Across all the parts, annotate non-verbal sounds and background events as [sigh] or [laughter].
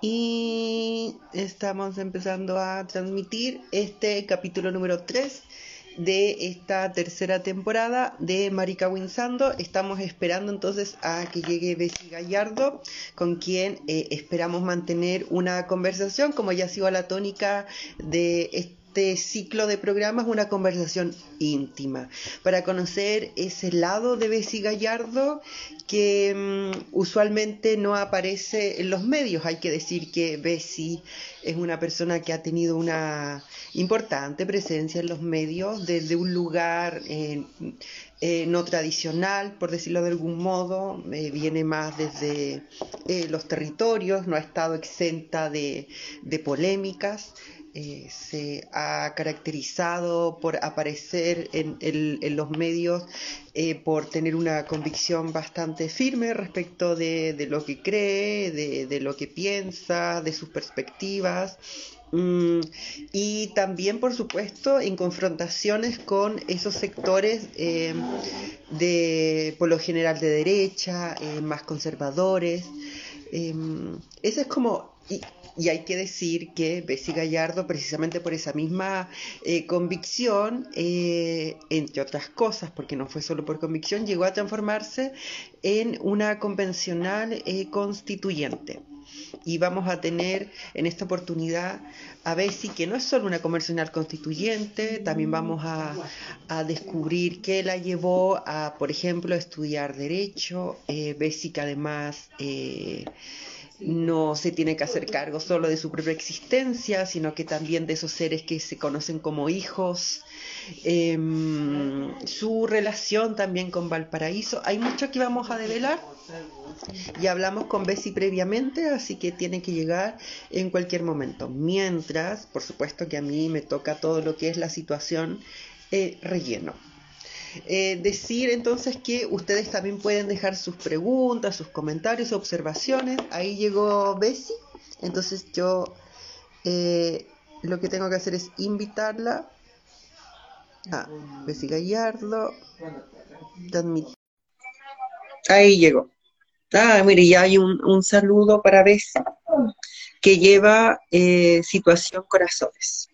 y estamos empezando a transmitir este capítulo número 3 de esta tercera temporada de Marica Winsando. Estamos esperando entonces a que llegue Bessie Gallardo, con quien eh, esperamos mantener una conversación, como ya ha sido la tónica de este este ciclo de programas una conversación íntima para conocer ese lado de Bessie Gallardo que mm, usualmente no aparece en los medios. Hay que decir que Bessie es una persona que ha tenido una importante presencia en los medios desde un lugar eh, eh, no tradicional, por decirlo de algún modo, eh, viene más desde los territorios, no ha estado exenta de polémicas. Eh, se ha caracterizado por aparecer en, los medios eh, por tener una convicción bastante firme respecto de, lo que cree, de, lo que piensa, de sus perspectivas. Mm, y también, por supuesto, en confrontaciones con esos sectores eh, de, por lo general, de derecha, más conservadores. ese es como hay que decir que Bessie Gallardo, precisamente por esa misma eh, convicción, eh, entre otras cosas, porque no fue solo por convicción, llegó a transformarse en una convencional eh, constituyente. Y vamos a tener en esta oportunidad a Bessie, que no es solo una convencional constituyente, también vamos a, a descubrir qué la llevó a, por ejemplo, estudiar Derecho. Bessie, que además no se tiene que hacer cargo solo de su propia existencia, sino que también de esos seres que se conocen como hijos, em, su relación también con Valparaíso. Hay mucho que vamos a develar y hablamos con Bessie previamente, así que tiene que llegar en cualquier momento. Mientras, por supuesto que a mí me toca todo lo que es la situación eh, relleno. Eh, decir entonces que ustedes también pueden dejar sus preguntas, sus comentarios, observaciones. Ahí llegó Bessie, entonces yo eh, lo que tengo que hacer es invitarla a Bessie Gallardo. Ahí llegó. Ah, mire, ya hay un, saludo para Bessie que lleva eh, situación corazones.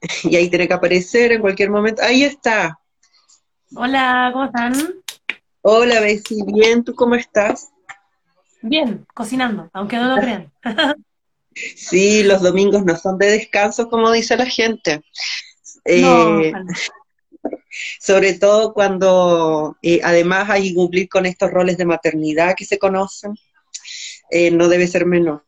[laughs] Y ahí tiene que aparecer en cualquier momento. Ahí está. Hola, ¿cómo están? Hola, Bessie, bien, ¿tú cómo estás? Bien, cocinando, aunque no lo crean. [laughs] [laughs] sí, los domingos no son de descanso, como dice la gente. Eh, [laughs] sobre todo cuando eh, además hay que cumplir con estos roles de maternidad que se conocen, eh, no debe ser menor.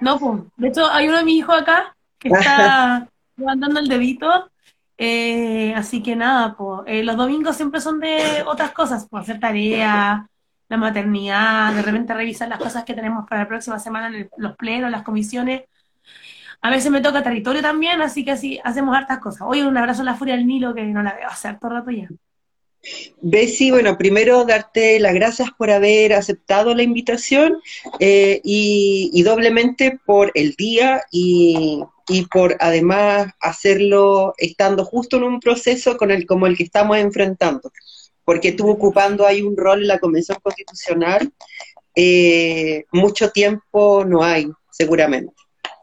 No, pues, de hecho hay uno de mis hijos acá que está levantando el dedito eh, así que nada, pues, los domingos siempre son de otras cosas, por hacer tarea, la maternidad, de repente revisar las cosas que tenemos para la próxima semana en los plenos, las comisiones. A veces me toca territorio también, así que así hacemos hartas cosas. Hoy un abrazo a la Furia del Nilo, que no la veo hace harto rato ya. Bessie, bueno, primero darte las gracias por haber aceptado la invitación eh, y, doblemente por el día y, por además hacerlo estando justo en un proceso con el, como el que estamos enfrentando, porque estuvo ocupando ahí un rol en la Convención Constitucional, eh, mucho tiempo no hay, seguramente.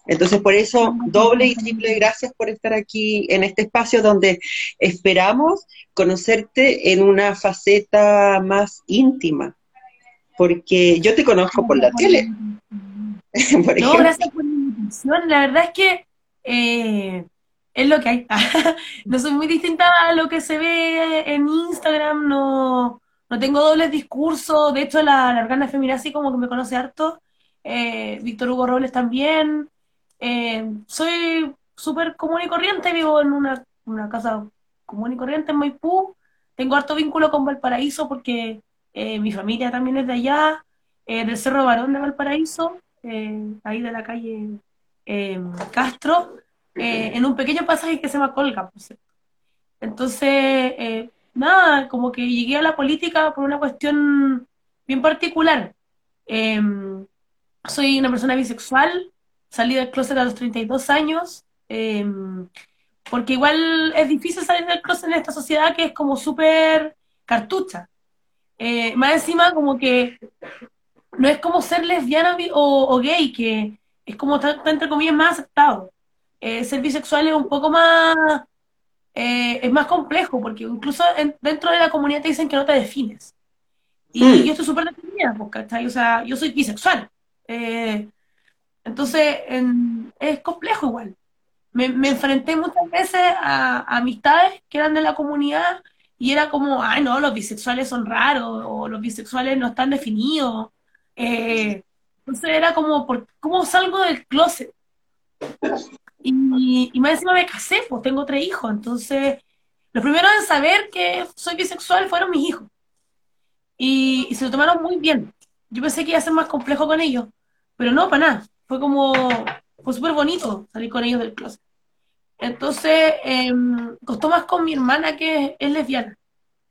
Entonces, por eso, doble y triple gracias por estar aquí en este espacio donde esperamos conocerte en una faceta más íntima, porque yo te conozco por la tele. [laughs] no, gracias por la invitación. La verdad es que eh, es lo que hay. [laughs] no soy muy distinta a lo que se ve en Instagram, no, no tengo dobles discursos. De hecho, la, la organa feminazi como que me conoce harto. Eh, Víctor Hugo Robles también. Eh, soy súper común y corriente, vivo en una, casa común y corriente en Maipú. Tengo harto vínculo con Valparaíso porque mi familia también es de allá, del Cerro Barón de Valparaíso, ahí de la calle Castro, en un pequeño pasaje que se llama Colga, por cierto. Entonces, nada, como que llegué a la política por una cuestión bien particular. soy una persona bisexual, salí del closet a los 32 años, em, porque igual es difícil salir del closet en esta sociedad que es como súper cartucha. Eh, más encima como que no es como ser lesbiana o, gay, que es como está, entre comillas más aceptado. Eh, ser bisexual es un poco más, eh, es más complejo, porque incluso dentro de la comunidad te dicen que no te defines. Y mm. yo estoy súper definida, pues, ¿cachai? O sea, yo soy bisexual. Eh, entonces, es complejo igual. Me, enfrenté muchas veces a, amistades que eran de la comunidad y era como, ay, no, los bisexuales son raros, o los bisexuales no están definidos. Eh, entonces era como, ¿cómo salgo del closet? Y, y más encima me casé, pues tengo tres hijos. Entonces, lo primero en saber que soy bisexual fueron mis hijos. Y, y se lo tomaron muy bien. Yo pensé que iba a ser más complejo con ellos, pero no, para nada. Fue como, fue súper bonito salir con ellos del closet. Entonces, em, costó más con mi hermana que es lesbiana.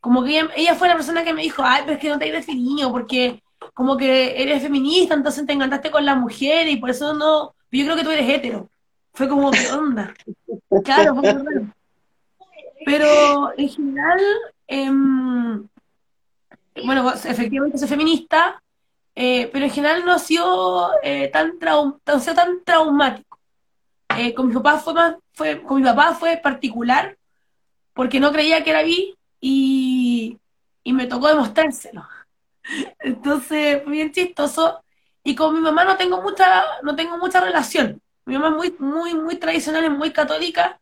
Como que ella, fue la persona que me dijo, ay, pero es que no te hay definido, porque como que eres feminista, entonces te encantaste con la mujer y por eso no, yo creo que tú eres hetero. Fue como, ¿qué onda? [laughs] Claro, fue muy Pero en general, em, bueno, efectivamente soy feminista, eh, pero en general no ha sido, eh, tan, tan traumático. Eh, con mi papá fue más, fue, con mi papá fue particular, porque no creía que era bi y, y me tocó demostrárselo. Entonces, bien chistoso. Y con mi mamá no tengo mucha, no tengo mucha relación. Mi mamá es muy, muy, muy tradicional, es muy católica,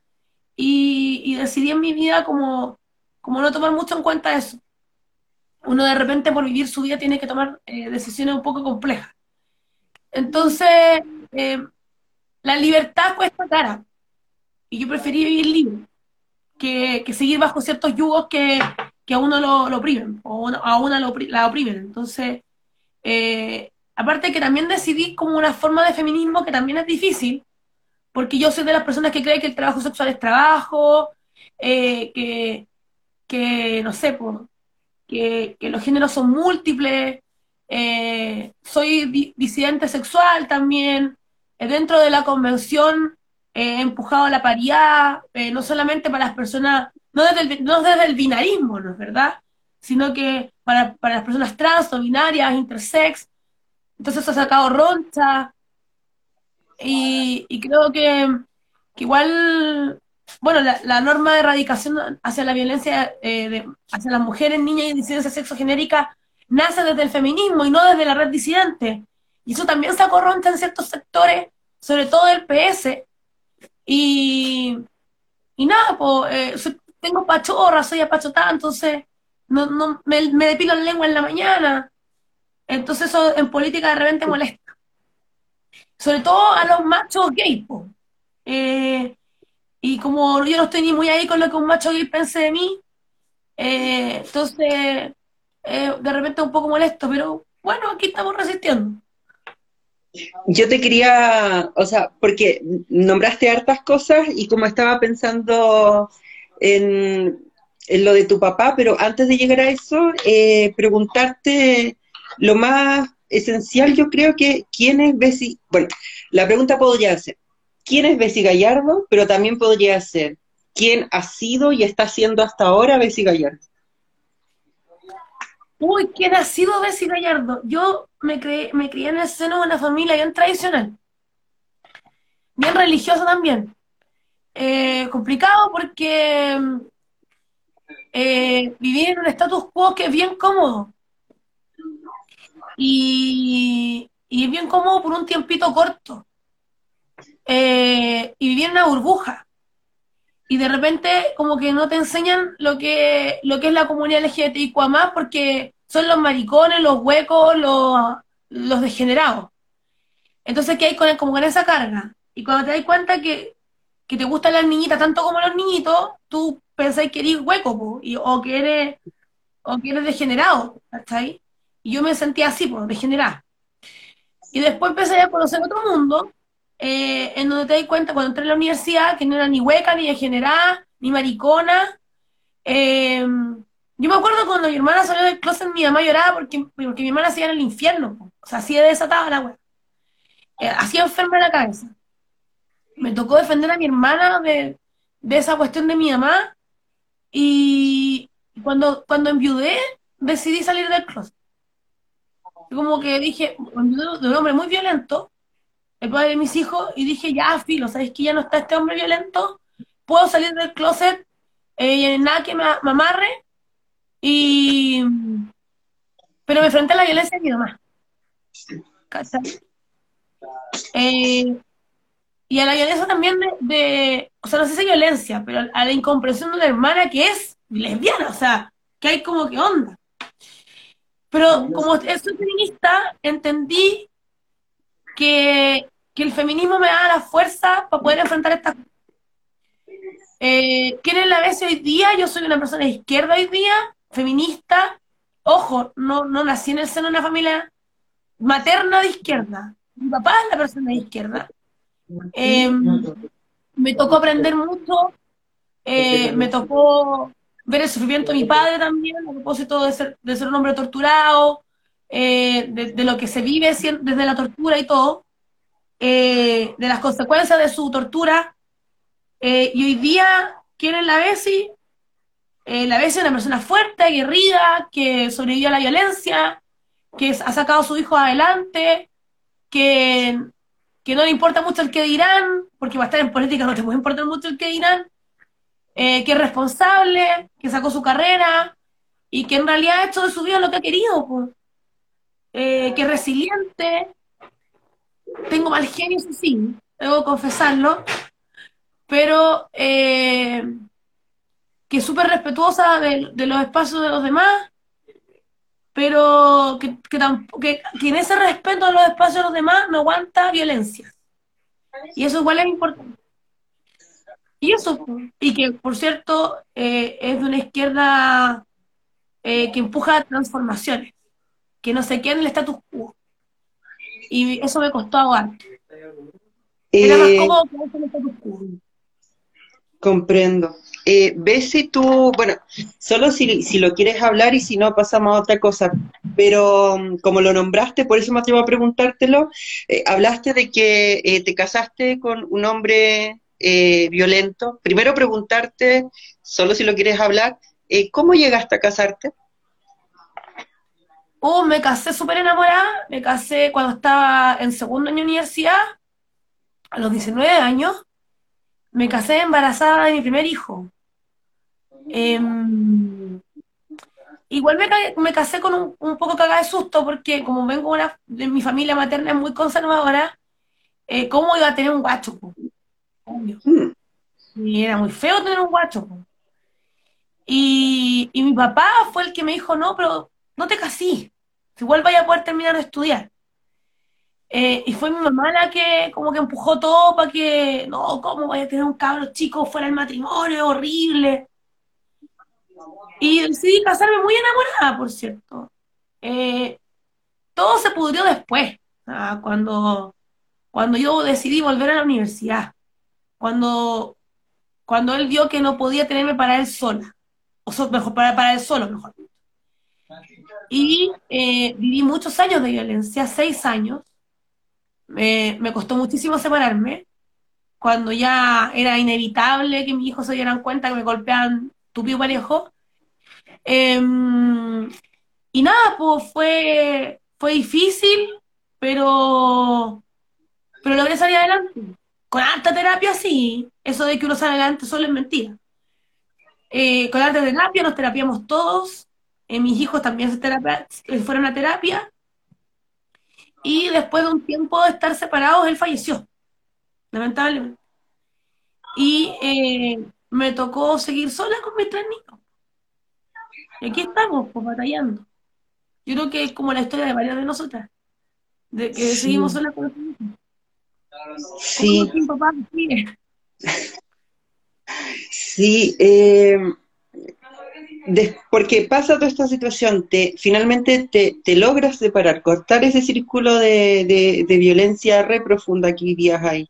y, decidí en mi vida como, como no tomar mucho en cuenta eso uno de repente por vivir su vida tiene que tomar eh, decisiones un poco complejas. Entonces, eh, la libertad cuesta cara. Y yo preferí vivir libre que, seguir bajo ciertos yugos que, a uno lo, oprimen o a una la oprimen. Entonces, eh, aparte que también decidí como una forma de feminismo que también es difícil, porque yo soy de las personas que creen que el trabajo sexual es trabajo, que, que, no sé, pues, que, los géneros son múltiples, eh, soy disidente sexual también, eh, dentro de la convención he empujado a la paridad, eh, no solamente para las personas, no desde el, no desde el binarismo, ¿no es verdad? Sino que para, las personas trans o binarias, intersex, entonces ha sacado roncha, y, creo que, que igual bueno, la, norma de erradicación hacia la violencia eh, hacia las mujeres, niñas y disidencia sexogenérica nace desde el feminismo y no desde la red disidente. Y eso también se acorroncha en ciertos sectores, sobre todo del PS. Y, y nada, pues tengo pachorra, soy apachotada, entonces no, no, me, depilo la lengua en la mañana. Entonces eso en política de repente molesta. Sobre todo a los machos gays, eh, y como yo no estoy ni muy ahí con lo que un macho gay pense de mí, eh, entonces eh, de repente un poco molesto, pero bueno, aquí estamos resistiendo. Yo te quería, o sea, porque nombraste hartas cosas y como estaba pensando en, lo de tu papá, pero antes de llegar a eso, eh, preguntarte lo más esencial, yo creo que quién es Bessie, bueno, la pregunta podría ser, quién es Bessie Gallardo, pero también podría ser quién ha sido y está siendo hasta ahora Bessie Gallardo. Uy, ¿quién ha sido Bessie Gallardo? Yo me, me crié en el seno de una familia bien tradicional, bien religiosa también. Eh, complicado porque eh, viví en un status quo que es bien cómodo. Y, y es bien cómodo por un tiempito corto. Eh, y vivir en una burbuja. Y de repente como que no te enseñan lo que, lo que es la comunidad LGBTIQ más porque son los maricones, los huecos, los, los degenerados. Entonces, ¿qué hay con, como con esa carga? Y cuando te das cuenta que, que te gustan las niñitas tanto como los niñitos, tú pensáis que eres hueco, o, que eres, o que degenerado, ahí Y yo me sentía así, pues, degenerada. Y después empecé a conocer otro mundo, eh, en donde te das cuenta cuando entré a la universidad que no era ni hueca, ni degenerada, ni maricona. Eh, yo me acuerdo cuando mi hermana salió del closet, mi mamá lloraba porque, porque mi hermana hacía en el infierno. O sea, así de desatada la wea. Eh, hacía enferma la cabeza. Me tocó defender a mi hermana de, esa cuestión de mi mamá. Y cuando, cuando enviudé, decidí salir del closet. como que dije, de un hombre muy violento, el padre de mis hijos, y dije, ya, filo, ¿sabes que ya no está este hombre violento? Puedo salir del closet, eh, nada que me, amarre, y... Pero me enfrenté a la violencia de mi mamá. Eh, y a la violencia también de, o sea, no sé si violencia, pero a la incomprensión de una hermana que es lesbiana, o sea, que hay como que onda. Pero como soy feminista, entendí que, el feminismo me da la fuerza para poder enfrentar estas cosas. Eh, ¿Quién es la vez hoy día? Yo soy una persona de izquierda hoy día, feminista. Ojo, no, no nací en el seno de una familia materna de izquierda. Mi papá es la persona de izquierda. Em, me tocó aprender mucho, eh, me tocó ver el sufrimiento de mi padre también, a propósito de ser, de ser un hombre torturado, eh, de, lo que se vive desde la tortura y todo, eh, de las consecuencias de su tortura. y hoy día, ¿quién es la Bessie? la Bessie es una persona fuerte, aguerrida, que sobrevivió a la violencia, que ha sacado a su hijo adelante, que que no le importa mucho el que dirán, porque va a estar en política, no te puede importar mucho el que dirán, eh, que es responsable, que sacó su carrera y que en realidad ha hecho de su vida lo que ha querido, eh, que es resiliente. Tengo mal genio, sí, sí, debo confesarlo, pero eh, que es súper respetuosa de los espacios de los demás pero que, que, en ese respeto a los espacios de los demás no aguanta violencia. Y eso igual es importante. Y eso, y que por cierto eh, es de una izquierda eh, que empuja transformaciones, que no se queda en el status quo. Y eso me costó aguantar. Era más eh, cómodo que el status quo. Comprendo. Eh, ves si tú, bueno, solo si, si, lo quieres hablar y si no pasamos a otra cosa, pero mm, como lo nombraste, por eso me atrevo a preguntártelo, eh, hablaste de que eh, te casaste con un hombre eh, violento. Primero preguntarte, solo si lo quieres hablar, ¿cómo llegaste a casarte? Oh, me casé súper enamorada, me casé cuando estaba en segundo año de universidad, a los 19 años, me casé embarazada de mi primer hijo. Em, igual me, casé con un, poco cagada de susto porque como vengo una, de mi familia materna es muy conservadora, eh, ¿cómo iba a tener un guacho? Y era muy feo tener un guacho. Y, mi papá fue el que me dijo, no, pero no te casí, igual vaya a poder terminar de estudiar. Eh, y fue mi mamá la que como que empujó todo para que, no, ¿cómo vaya a tener un cabro chico fuera del matrimonio? Horrible. Y decidí casarme muy enamorada, por cierto. Eh, todo se pudrió después, cuando, cuando yo decidí volver a la universidad. Cuando, cuando él vio que no podía tenerme para él sola. O mejor, para, para él solo, mejor. Y eh, viví muchos años de violencia, seis años. me costó muchísimo separarme. Cuando ya era inevitable que mis hijos se dieran cuenta que me golpeaban tupido parejo, Em, y nada, pues fue, fue difícil, pero, pero logré salir adelante. Con alta terapia, sí. Eso de que uno sale adelante solo es mentira. Eh, con alta terapia nos terapiamos todos. Eh, mis hijos también se eh, fueron a terapia. Y después de un tiempo de estar separados, él falleció, lamentablemente. Y me tocó seguir sola con mis tres niños. Y aquí estamos, pues batallando. Yo creo que es como la historia de varias de nosotras, de que seguimos solas con Sí. Sí, eh, porque pasa toda esta situación, te, finalmente te, logras separar, cortar ese círculo de, violencia re profunda que vivías ahí.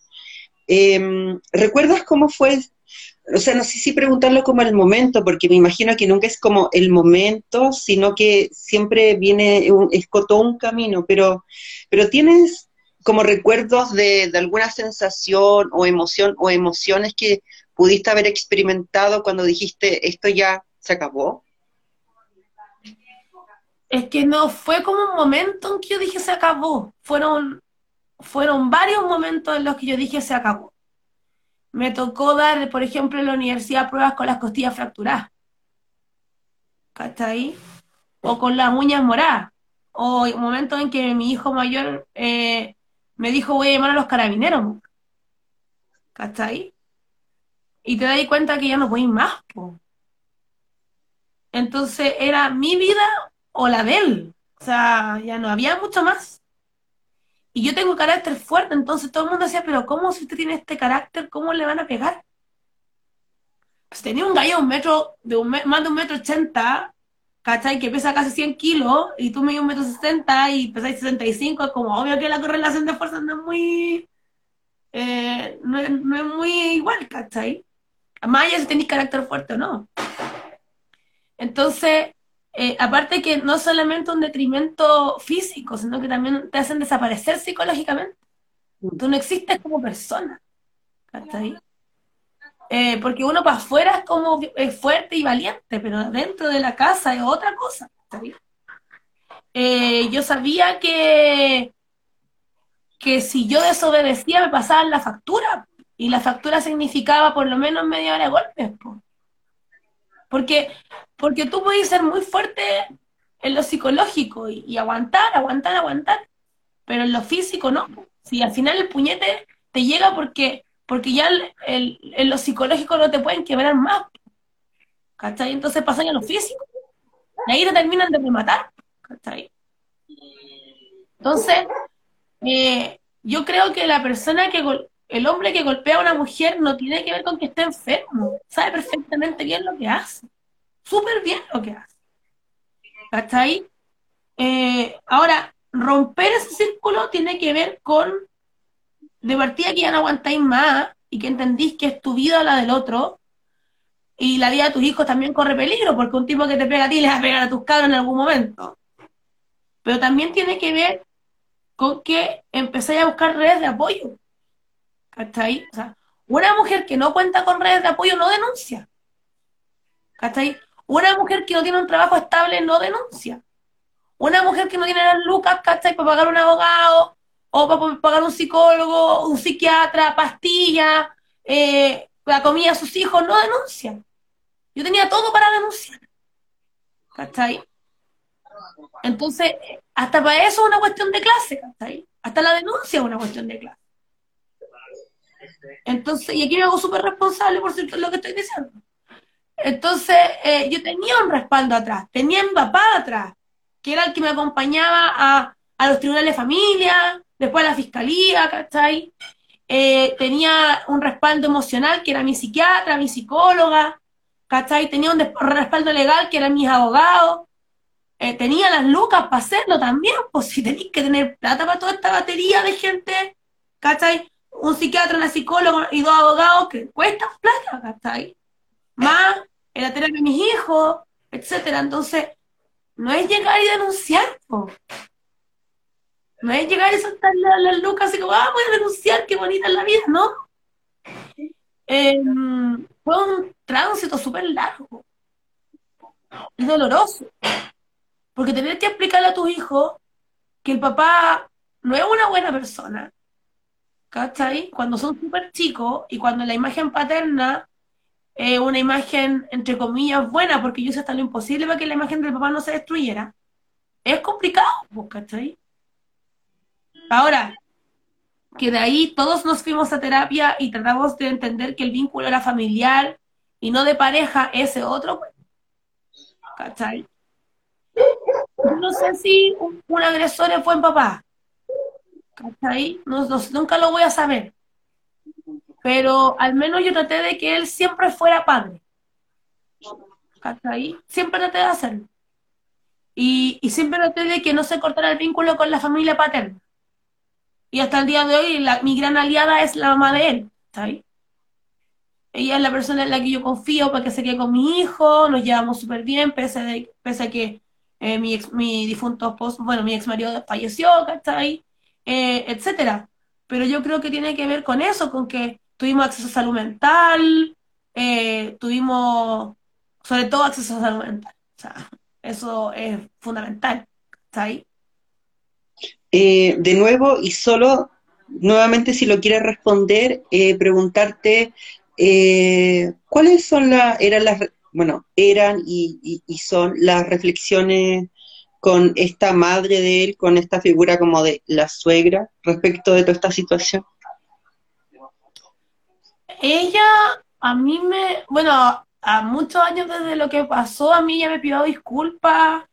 Eh, ¿Recuerdas cómo fue o sea, no sé si preguntarlo como el momento, porque me imagino que nunca es como el momento, sino que siempre viene, un, es un camino, pero, pero tienes como recuerdos de, alguna sensación o emoción o emociones que pudiste haber experimentado cuando dijiste esto ya se acabó? es que no fue como un momento en que yo dije se acabó. Fueron, fueron varios momentos en los que yo dije se acabó. Me tocó dar, por ejemplo, en la universidad pruebas con las costillas fracturadas. ahí? O con las uñas moradas. O momentos en que mi hijo mayor eh, me dijo voy a llamar a los carabineros. ahí? Y te das cuenta que ya no voy más. Entonces era mi vida o la de él. O sea, ya no había mucho más. Y yo tengo carácter fuerte, entonces todo el mundo decía, pero ¿cómo si usted tiene este carácter, cómo le van a pegar? Pues tenía un gallo un metro, de un más de un metro ochenta, ¿cachai? Que pesa casi 100 kilos, y tú me un metro sesenta y pesáis 65, es como obvio que la correlación de fuerza no es muy, eh, no, es, muy igual, ¿cachai? Más allá si tenéis carácter fuerte o no. Entonces, eh, aparte que no solamente un detrimento físico, sino que también te hacen desaparecer psicológicamente. Tú no existes como persona. Eh, porque uno para afuera es como es fuerte y valiente, pero dentro de la casa es otra cosa. Eh, yo sabía que, que si yo desobedecía me pasaban la factura. Y la factura significaba por lo menos media hora de golpes. Porque porque tú puedes ser muy fuerte en lo psicológico y, aguantar, aguantar, aguantar, pero en lo físico no. Si al final el puñete te llega porque, porque ya en lo psicológico no te pueden quebrar más. ¿Cachai? Entonces pasan a lo físico. Y ahí te terminan de rematar. ¿Cachai? Entonces, eh, yo creo que la persona que el hombre que golpea a una mujer no tiene que ver con que esté enfermo. Sabe perfectamente bien lo que hace súper bien lo que hace. ¿Cachai? Eh, ahora, romper ese círculo tiene que ver con de partida que ya no aguantáis más y que entendís que es tu vida la del otro y la vida de tus hijos también corre peligro porque un tipo que te pega a ti le va a pegar a tus cabros en algún momento. Pero también tiene que ver con que empezáis a buscar redes de apoyo. ¿Cachai? O sea, una mujer que no cuenta con redes de apoyo no denuncia. ¿Cachai? Una mujer que no tiene un trabajo estable no denuncia. Una mujer que no tiene las lucas, ¿cachai? Para pagar un abogado, o para pagar un psicólogo, un psiquiatra, pastillas, eh, la comida a sus hijos, no denuncia. Yo tenía todo para denunciar. ¿Cachai? Entonces, hasta para eso es una cuestión de clase, ¿cachai? Hasta la denuncia es una cuestión de clase. Entonces, y aquí me hago súper responsable por cierto lo que estoy diciendo. Entonces, eh, yo tenía un respaldo atrás, tenía mi papá atrás, que era el que me acompañaba a, los tribunales de familia, después a la fiscalía, ¿cachai? Eh, tenía un respaldo emocional, que era mi psiquiatra, mi psicóloga, ¿cachai? Tenía un respaldo legal, que eran mis abogados. Eh, tenía las lucas para hacerlo también, pues si tenéis que tener plata para toda esta batería de gente, ¿cachai? Un psiquiatra, una psicóloga y dos abogados que cuestan plata, ¿cachai? Más en la terapia de mis hijos, etcétera. Entonces, no es llegar y denunciar, no es llegar y soltar las lucas y como, ah, voy a denunciar, qué bonita es la vida, ¿no? Em, fue un tránsito súper largo y doloroso. Porque tener que explicarle a tus hijos que el papá no es una buena persona, ¿cachai? Cuando son súper chicos y cuando la imagen paterna eh, una imagen, entre comillas, buena, porque yo sé hasta lo imposible para que la imagen del papá no se destruyera. Es complicado, pues, ¿cachai? Ahora, que de ahí todos nos fuimos a terapia y tratamos de entender que el vínculo era familiar y no de pareja, ese otro, pues, ¿cachai? No sé si un, agresor es buen papá, ¿cachai? nunca lo voy a saber pero al menos yo traté de que él siempre fuera padre. ¿Hasta ahí? Siempre traté de hacerlo. Y, siempre traté de que no se cortara el vínculo con la familia paterna. Y hasta el día de hoy, mi gran aliada es la mamá de él. ¿está ahí? Ella es la persona en la que yo confío para que se quede con mi hijo, nos llevamos súper bien, pese, pese a que eh, mi, ex, mi difunto esposo, bueno, mi ex marido falleció, ¿cachai? Eh, etcétera. Pero yo creo que tiene que ver con eso, con que tuvimos acceso a salud mental, eh, tuvimos sobre todo acceso a salud mental. O sea, Eso es fundamental. ¿Está ahí? Eh, de nuevo, y solo nuevamente si lo quieres responder, eh, preguntarte eh, cuáles son las, eran las, bueno, eran y, son las reflexiones con esta madre de él, con esta figura como de la suegra respecto de toda esta situación. Ella, a mí me, bueno, a muchos años desde lo que pasó, a mí ya me pidió disculpas,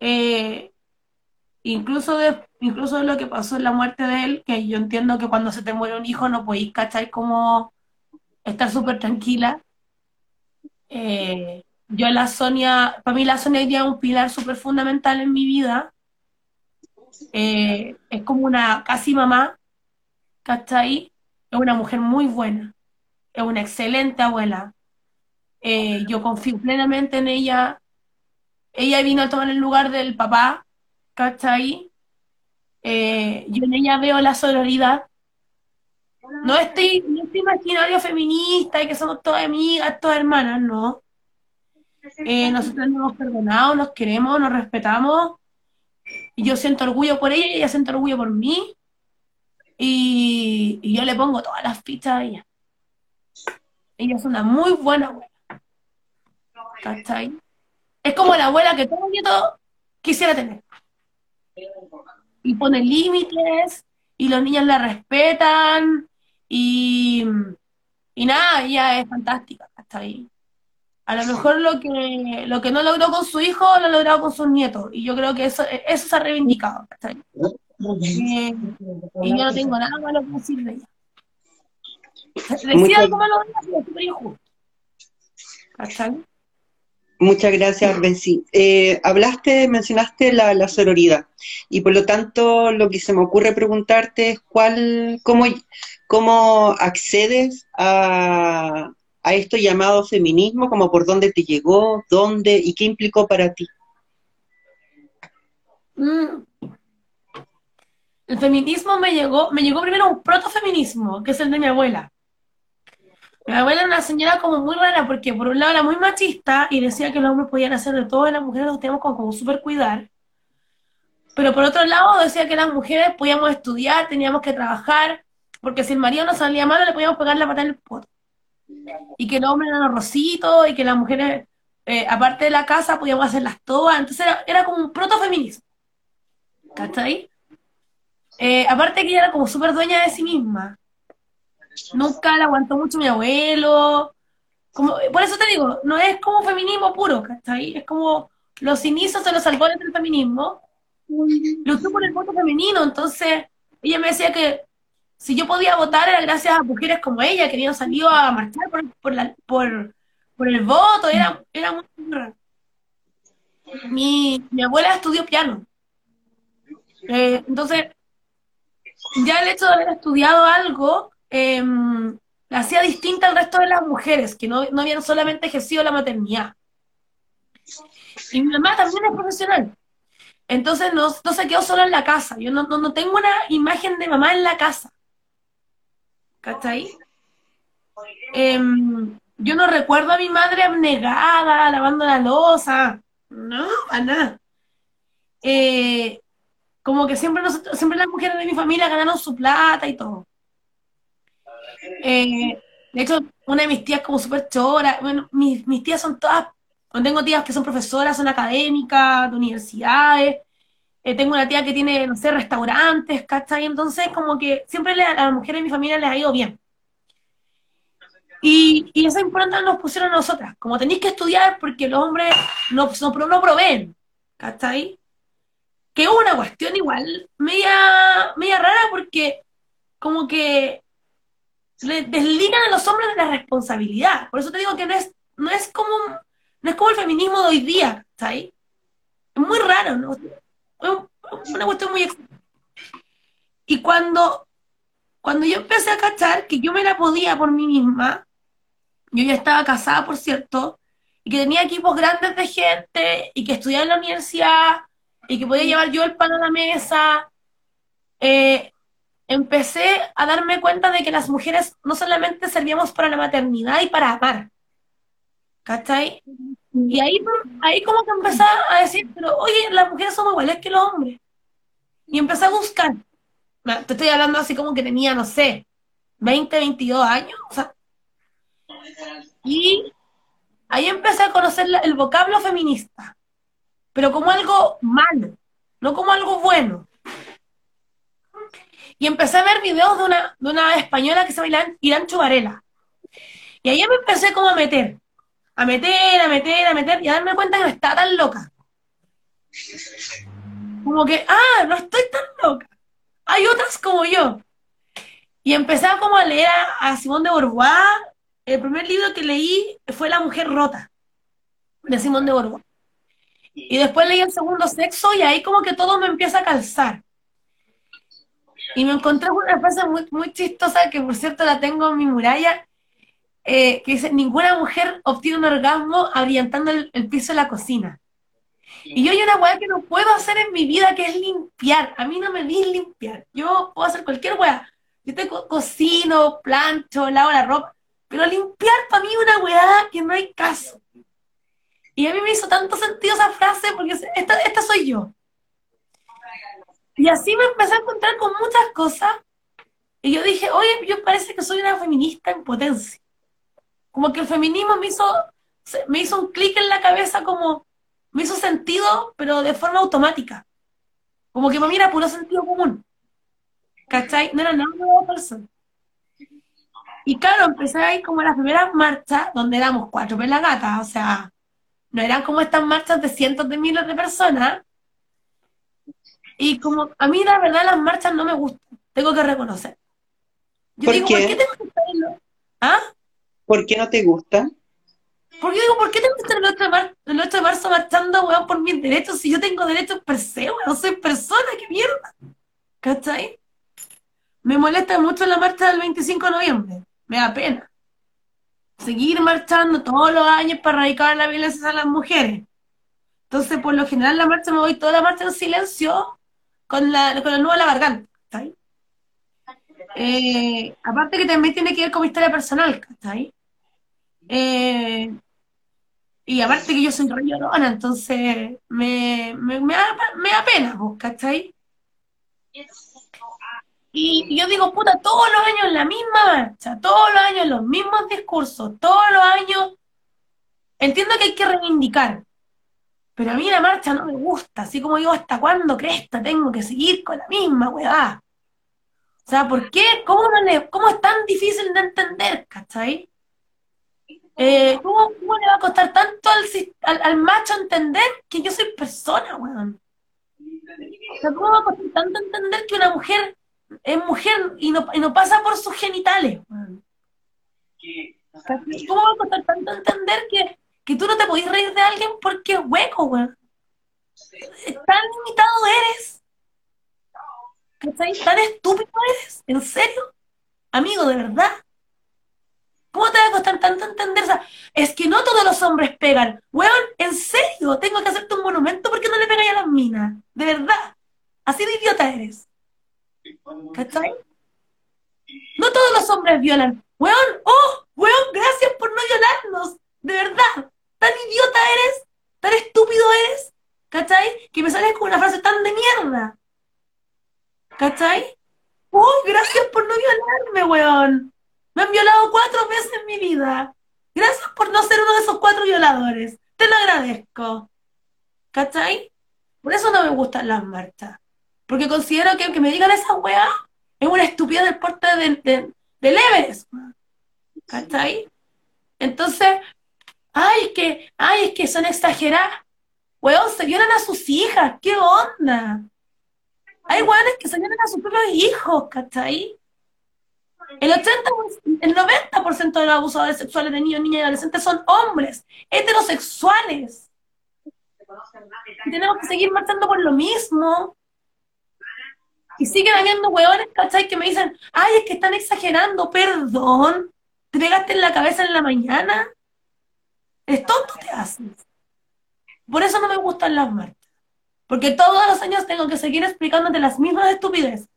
eh, incluso de, incluso de lo que pasó en la muerte de él, que yo entiendo que cuando se te muere un hijo no podéis cachar como estar súper tranquila. Eh, yo la Sonia, para mí la Sonia es un pilar súper fundamental en mi vida. Eh, es como una casi mamá, ¿cachai? Es una mujer muy buena, es una excelente abuela. Eh, yo confío plenamente en ella. Ella vino a tomar el lugar del papá, ¿cachai? Eh, yo en ella veo la sororidad. No estoy, no estoy imaginario feminista y que somos todas amigas, todas hermanas, no. Eh, nosotros nos hemos perdonado, nos queremos, nos respetamos. Y yo siento orgullo por ella ella siente orgullo por mí. Y, yo le pongo todas las fichas a ella. Ella es una muy buena abuela. ¿Cachai? Es como la abuela que todo nieto quisiera tener y pone límites y los niños la respetan y, y nada, ella es fantástica hasta ahí. A lo mejor lo que, lo que no logró con su hijo lo ha logrado con sus nietos y yo creo que eso, eso se ha reivindicado. Eh, y yo no tengo nada malo que decir de ella. Decía algo malo de ella, súper injusto. Muchas gracias, Benzi. Eh, hablaste, mencionaste la, la, sororidad y por lo tanto lo que se me ocurre preguntarte es cuál, cómo, cómo accedes a, a esto llamado feminismo, como por dónde te llegó, dónde y qué implicó para ti. Mm. El feminismo me llegó, me llegó primero un protofeminismo, que es el de mi abuela. Mi abuela era una señora como muy rara porque por un lado era muy machista y decía que los hombres podían hacer de todo y las mujeres nos teníamos como, como cuidar. Pero por otro lado decía que las mujeres podíamos estudiar, teníamos que trabajar, porque si el marido nos salía malo le podíamos pegar la pata en el poto. Y que los hombres eran rositos y que las mujeres, eh, aparte de la casa, podíamos hacerlas todas. Entonces era, era como un protofeminismo. ¿Cachai? Eh, aparte que ella era como súper dueña de sí misma. Nunca la aguantó mucho mi abuelo. Como, por eso te digo, no es como feminismo puro, ¿cachai? Es como los inicios de los albores del feminismo. Luchó por el voto femenino, entonces ella me decía que si yo podía votar era gracias a mujeres como ella que habían salido a marchar por, por, la, por, el voto, era, era muy mi, mi abuela estudió piano. Eh, entonces, ya el hecho de haber estudiado algo eh, la hacía distinta al resto de las mujeres, que no, no habían solamente ejercido la maternidad. Y mi mamá también es profesional. Entonces no, no se quedó sola en la casa. Yo no, no, tengo una imagen de mamá en la casa. ¿Cachai? Em, yo no recuerdo a mi madre abnegada, lavando la losa. No, a nada. Eh, como que siempre nosotros, siempre las mujeres de mi familia ganaron su plata y todo. Eh, de hecho, una de mis tías como súper chora, bueno, mis, mis tías son todas, tengo tías que son profesoras, son académicas, de universidades, eh, tengo una tía que tiene, no sé, restaurantes, ¿cachai? Entonces, como que siempre a las mujeres de mi familia les ha ido bien. Y, y esa impronta nos pusieron a nosotras, como tenéis que estudiar porque los hombres no, no, no proveen, ¿cachai? Que es una cuestión igual media, media rara porque como que desligan a los hombres de la responsabilidad. Por eso te digo que no es, no es como no es como el feminismo de hoy día, ¿sabes? Es muy raro, ¿no? Una cuestión muy Y cuando, cuando yo empecé a cachar que yo me la podía por mí misma, yo ya estaba casada, por cierto, y que tenía equipos grandes de gente, y que estudiaba en la universidad, y que podía llevar yo el pan a la mesa, eh, empecé a darme cuenta de que las mujeres no solamente servíamos para la maternidad y para amar, ¿cachai? Y ahí, ahí como que empecé a decir, pero oye, las mujeres son iguales que los hombres. Y empecé a buscar. Te estoy hablando así como que tenía, no sé, 20, 22 años. y ahí empecé a conocer el vocablo feminista, pero como algo malo, no como algo bueno. Y empecé a ver videos de una, de una española que se llama Irán Chubarela. Y ahí me empecé como a meter, a meter, a meter, a meter, y a darme cuenta que no estaba tan loca. Como que, ah, no estoy tan loca. Hay otras como yo. Y empecé como a leer a, Simón de Beauvoir. El primer libro que leí fue La mujer rota, de Simón de Beauvoir. Y después leí El segundo sexo y ahí como que todo me empieza a calzar. Y me encontré con una frase muy, muy chistosa que por cierto la tengo en mi muralla, eh, que dice, ninguna mujer obtiene un orgasmo abrientando el, piso de la cocina. Y yo hay una weá que no puedo hacer en mi vida que es limpiar. A mí no me di limpiar. Yo puedo hacer cualquier weá. Yo te cocino, plancho, lavo la ropa. Pero limpiar para mí es una weá que no hay caso. Y a mí me hizo tanto sentido esa frase porque esta, esta soy yo. Y así me empecé a encontrar con muchas cosas. Y yo dije, oye, yo parece que soy una feminista en potencia como que el feminismo me hizo, me hizo un clic en la cabeza, como me hizo sentido, pero de forma automática. Como que me mira puro sentido común. ¿Cachai? No era nada nuevo persona. Y claro, empecé ahí como las primeras marchas, donde éramos cuatro pelagatas, o sea, no eran como estas marchas de cientos de miles de personas. Y como a mí la verdad las marchas no me gustan, tengo que reconocer. Yo digo, ¿por qué tengo que estar en ¿Ah? ¿Por qué no te gusta? Porque digo, ¿por qué tengo que estar el 8 de, marzo, el 8 de marzo marchando, weón, por mis derechos si yo tengo derechos per se, weón? Soy persona, qué mierda. ¿Cachai? Me molesta mucho la marcha del 25 de noviembre. Me da pena. Seguir marchando todos los años para erradicar la violencia a las mujeres. Entonces, por lo general, la marcha me voy toda la marcha en silencio con la, con la nudo a la garganta. ¿cachai? Eh, aparte que también tiene que ver con mi historia personal, ¿cachai? Eh, y aparte que yo soy re entonces me, me, da, pena, ¿cachai? Y, yo digo, puta, todos los años la misma marcha, todos los años los mismos discursos, todos los años. Entiendo que hay que reivindicar, pero a mí la marcha no me gusta, así como digo, ¿hasta cuándo cresta tengo que seguir con la misma weá? O sea, ¿por qué? ¿Cómo, cómo es tan difícil de entender, cachai? Eh, ¿cómo, le va a costar tanto al, macho entender que yo soy persona, weón? O sea, ¿cómo va a costar tanto entender que una mujer es mujer y no, y no pasa por sus genitales, weón? ¿Cómo va a costar tanto entender que, que tú no te podés reír de alguien porque es hueco, weón? Tan limitado eres. ¿Tan estúpido eres? ¿En serio? Amigo, de verdad. ¿Cómo te va a costar tanto entender? es que no todos los hombres pegan. Weón, en serio, tengo que hacerte un monumento porque no le pegáis a las minas. De verdad. Así de idiota eres. ¿Cachai? No todos los hombres violan. Weón, oh, weón, gracias por no violarnos. De verdad. Tan idiota eres, tan estúpido eres, ¿cachai? Que me sales con una frase tan de mierda. ¿Cachai? ¡Oh, gracias por no violarme, weón! Me han violado cuatro veces en mi vida. Gracias por no ser uno de esos cuatro violadores. Te lo agradezco. ¿Cachai? Por eso no me gustan las marchas. Porque considero que aunque me digan esa weá, es una estupidez del porte de, de, del Everest. ¿Cachai? Entonces, ay, que, ay, es que son exageradas. Weón, se violan a sus hijas. ¿Qué onda? Hay weones que se vienen a sus propios hijos, ¿cachai? El 80, el 90% de los abusadores sexuales de niños, niñas y adolescentes son hombres, heterosexuales. Y tenemos que seguir marchando por lo mismo. Y siguen habiendo hueones, ¿cachai? Que me dicen, ay, es que están exagerando, perdón. ¿Te pegaste en la cabeza en la mañana? ¿Es tonto te haces? Por eso no me gustan las marchas. Porque todos los años tengo que seguir explicándote las mismas estupideces.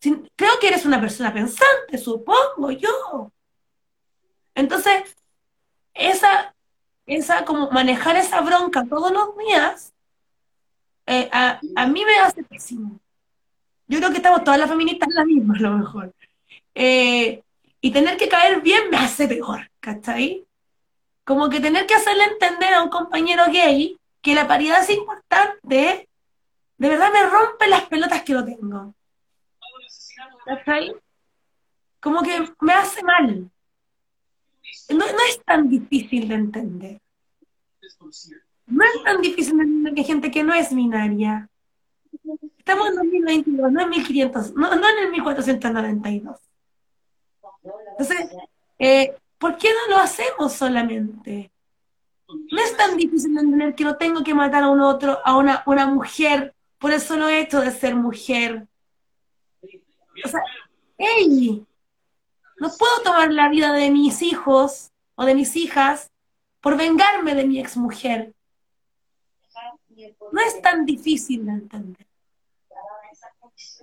Creo que eres una persona pensante, supongo yo. Entonces, esa, esa, como manejar esa bronca todos los días, eh, a, a, mí me hace pésimo. Yo creo que estamos todas las feministas las mismas, a lo mejor. Eh, y tener que caer bien me hace peor, ¿cachai? Como que tener que hacerle entender a un compañero gay que la paridad es importante, de verdad me rompe las pelotas que lo tengo. ¿Cachai? Como que me hace mal. No, no es tan difícil de entender. No es tan difícil de entender que gente que no es binaria. Estamos en 2022, no en 1500, no, no en el 1492. Entonces, eh, ¿por qué no lo hacemos solamente? No es tan difícil de entender que no tengo que matar a un otro, a una, una mujer, por el solo hecho de ser mujer. O sea, ¡ey! No puedo tomar la vida de mis hijos o de mis hijas por vengarme de mi exmujer. No es tan difícil de entender.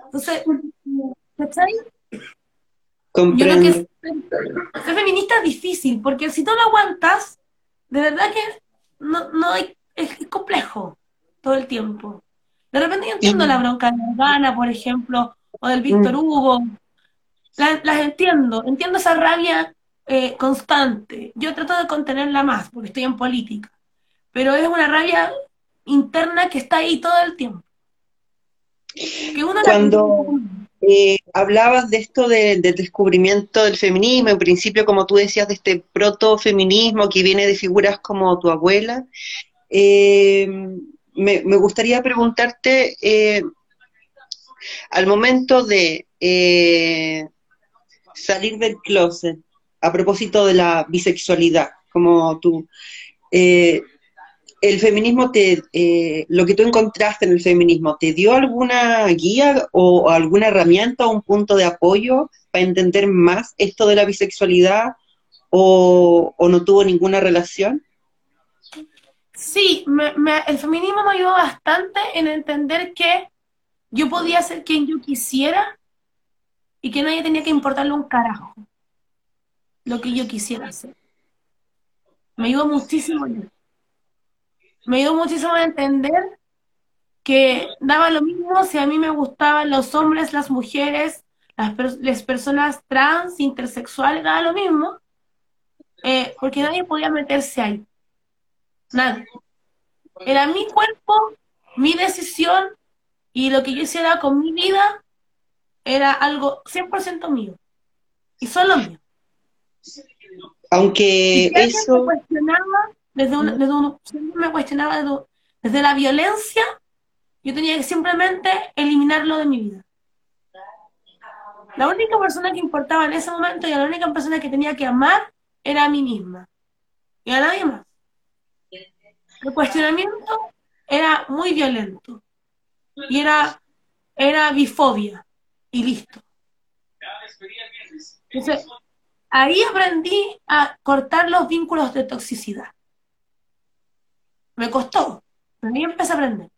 Entonces, ¿cachai? Yo creo que ser, feminista es difícil, porque si tú lo aguantas, de verdad que no, no hay, es, complejo todo el tiempo. De repente yo entiendo la bronca de Urbana, por ejemplo, o del Víctor mm. Hugo. las entiendo, entiendo esa rabia eh, constante. Yo trato de contenerla más, porque estoy en política. Pero es una rabia interna que está ahí todo el tiempo. Cuando eh, hablabas de esto del descubrimiento del feminismo, en principio, como tú decías, de este proto-feminismo que viene de figuras como tu abuela, eh, me, gustaría preguntarte, eh, al momento de salir del closet, a propósito de la bisexualidad, como tú, el feminismo te, eh, lo que tú encontraste en el feminismo, ¿te dio alguna guía o alguna herramienta o un punto de apoyo para entender más esto de la bisexualidad o, no tuvo ninguna relación? Sí, el feminismo me ayudó bastante en entender que yo podía ser quien yo quisiera y que nadie tenía que importarle un carajo lo que yo quisiera hacer. Me ayudó muchísimo me ayudó muchísimo a entender que daba lo mismo si a mí me gustaban los hombres, las mujeres, las, personas trans, intersexuales, daba lo mismo, eh, porque nadie podía meterse ahí. Nadie. Era mi cuerpo, mi decisión, y lo que yo hiciera con mi vida era algo 100% mío. Y solo mío. Aunque eso desde, uno, siempre me cuestionaba desde, la violencia, yo tenía que simplemente eliminarlo de mi vida. La única persona que importaba en ese momento y la única persona que tenía que amar era a mí misma y a nadie más. El cuestionamiento era muy violento y era, era bifobia y listo. Entonces, ahí aprendí a cortar los vínculos de toxicidad. Me costó, pero mí empecé a aprender.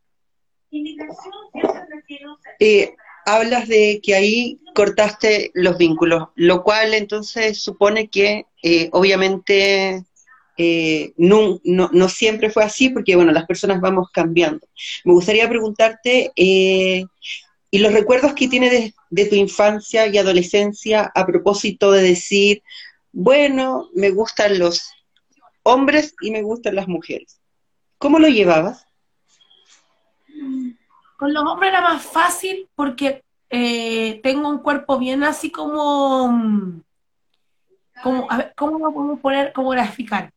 Eh, hablas de que ahí cortaste los vínculos, lo cual entonces supone que eh, obviamente eh, no, no, siempre fue así, porque bueno, las personas vamos cambiando. Me gustaría preguntarte, eh, ¿y los recuerdos que tienes de, tu infancia y adolescencia a propósito de decir, bueno, me gustan los hombres y me gustan las mujeres? ¿Cómo lo llevabas? Con los hombres era más fácil porque eh, tengo un cuerpo bien así como, como a ver, ¿cómo lo podemos poner, cómo graficar?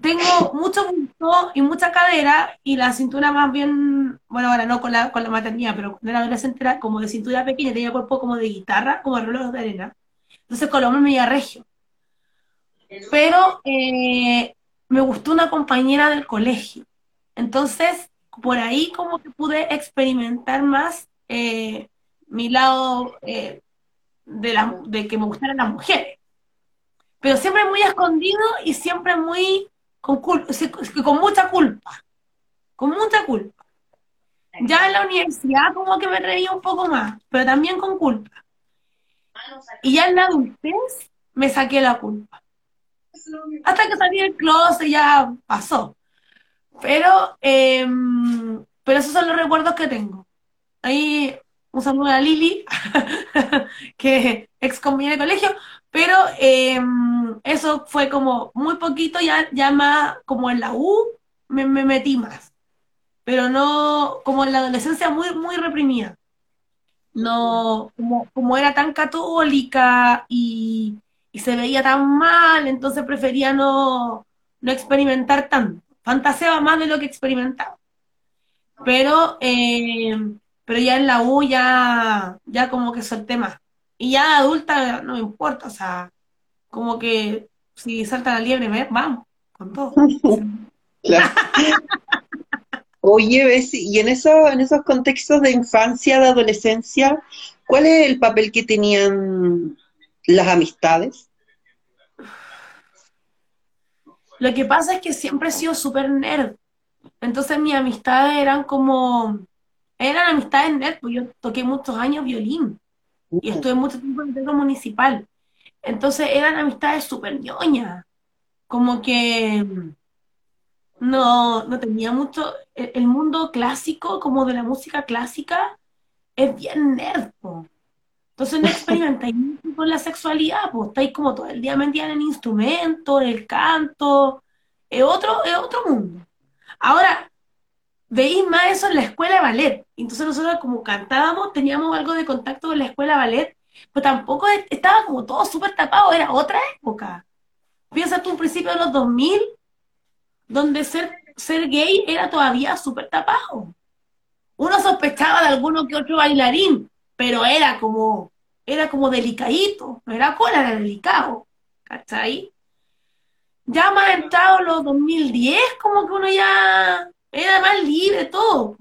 Tengo mucho busto y mucha cadera y la cintura más bien, bueno, ahora no con la, con la maternidad, pero cuando era adolescente era como de cintura pequeña, tenía cuerpo como de guitarra, como de reloj de arena. Entonces con me iba regio. Pero eh, me gustó una compañera del colegio. Entonces, por ahí como que pude experimentar más eh, mi lado eh, de, la, de que me gustaran las mujeres. Pero siempre muy escondido y siempre muy con, con mucha culpa. Con mucha culpa. Ya en la universidad como que me reía un poco más, pero también con culpa. Y ya en la adultez me saqué la culpa. hasta que salí del closet ya pasó. Pero, em, pero esos son los recuerdos que tengo. Ahí un saludo a Lili, [laughs] que ex compañera de colegio, pero em, eso fue como muy poquito, ya, ya más como en la U me, metí más, pero no como en la adolescencia muy, muy reprimida. No, como, como era tan católica y, se veía tan mal, entonces prefería no, no experimentar tanto. Fantaseaba más de lo que experimentaba. Pero em, pero ya en la U ya, ya como que solté más. Y ya adulta no me importa, o sea, como que si salta la liebre, vamos, con todo. [laughs] Oye, Bessie, y en, eso, en esos contextos de infancia, de adolescencia, ¿cuál es el papel que tenían las amistades? Lo que pasa es que siempre he sido súper nerd. Entonces mis amistades eran como eran amistades net, pues yo toqué muchos años violín y estuve mucho tiempo en el teatro municipal. Entonces eran amistades súper ñoñas, como que no, no tenía mucho, el, mundo clásico, como de la música clásica, es bien nerd, Entonces no experimentáis [laughs] con la sexualidad, pues estáis como todo el día metida en el instrumento, en el canto, es otro, es otro mundo. Ahora, veis más eso en la escuela de ballet. Entonces nosotros como cantábamos, teníamos algo de contacto con la escuela de ballet, pero tampoco estaba como todo súper tapado, era otra época. Piensa tú un principio de los 2000, donde ser, ser gay era todavía súper tapado. Uno sospechaba de alguno que otro bailarín, pero era como, era como delicadito, no era cola, era delicado, ¿cachai? Ya más entrado los 2010, como que uno ya era más libre todo.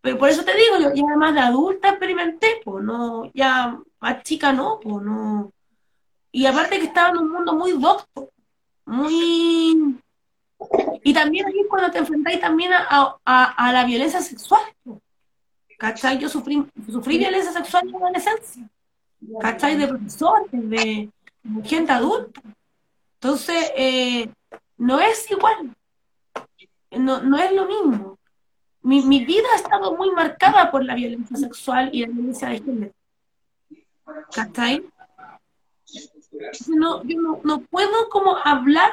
Pero por eso te digo, yo ya más de adulta experimenté, pues no, ya más chica no, pues no. Y aparte que estaba en un mundo muy docto, muy... Y también ahí cuando te enfrentáis también a, la violencia sexual. ¿Cachai? Yo sufrí, sufrí violencia sexual en adolescencia. ¿Cachai? De profesores, de, gente adulta. Entonces, eh, no es igual no, no es lo mismo. Mi, mi, vida ha estado muy marcada por la violencia sexual y la violencia de género. ¿Cachai? No, yo no, no, puedo como hablar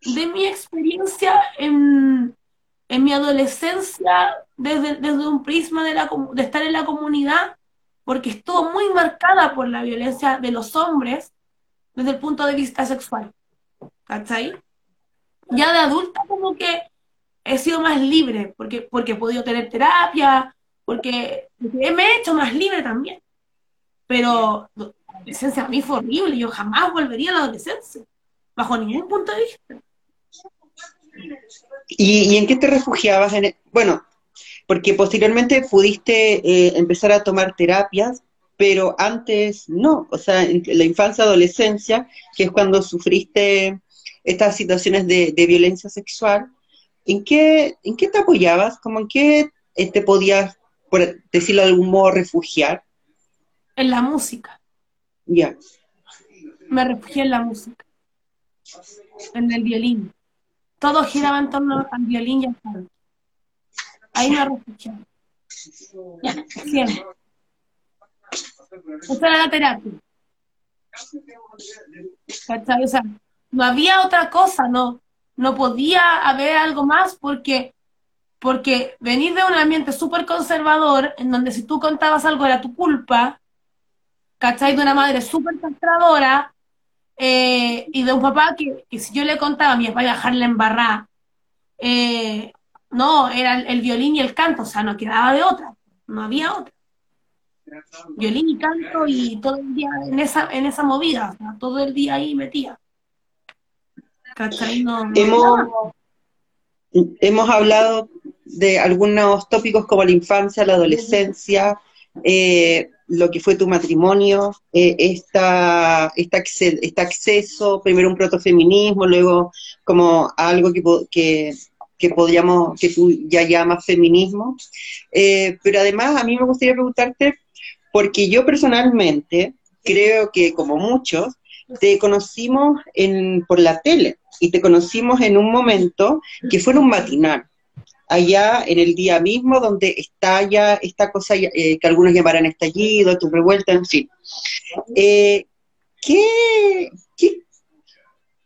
de mi experiencia en, en mi adolescencia desde, desde un prisma de, la, de estar en la comunidad, porque estuvo muy marcada por la violencia de los hombres desde el punto de vista sexual. ¿Cachai? Ya de adulta como que he sido más libre, porque, porque he podido tener terapia, porque me he hecho más libre también. Pero la adolescencia a mí fue horrible, yo jamás volvería a la adolescencia, bajo ningún punto de vista. ¿Y, en qué te refugiabas? En bueno, porque posteriormente pudiste eh, empezar a tomar terapias, pero antes no, o sea, en la infancia, adolescencia, que es cuando sufriste estas situaciones de, violencia sexual, ¿en qué, ¿en qué te apoyabas? ¿Cómo en qué eh, te podías, por decirlo de algún modo, refugiar? En la música. Ya. Me refugié en la música. En el violín. Todo giraba en torno al violín y al canto. Ahí me refugié. Siempre. Esa era la terapia. ¿Cachai? O sea, no había otra cosa, no, no podía haber algo más porque, porque venir de un ambiente súper conservador, en donde si tú contabas algo era tu culpa, ¿cachai? De una madre súper castradora, eh, y de un papá que, si yo le contaba a mi papá iba a dejarle embarrar, eh, no, era el, violín y el canto, o sea, no quedaba de otra, no había otra. Violín y canto y todo el día en esa, en esa movida, todo el día ahí metía hemos, hablado de algunos tópicos como la infancia, la adolescencia, eh, lo que fue tu matrimonio, eh, esta, este acceso, primero un protofeminismo, luego como algo que, que, podríamos, que tú ya llamas feminismo. Eh, pero además a mí me gustaría preguntarte, porque yo personalmente creo que como muchos, te conocimos en, por la tele y te conocimos en un momento que fue en un matinal, allá en el día mismo donde estalla esta cosa eh, que algunos llamarán estallido, tu revuelta, en fin. Eh, ¿qué, qué,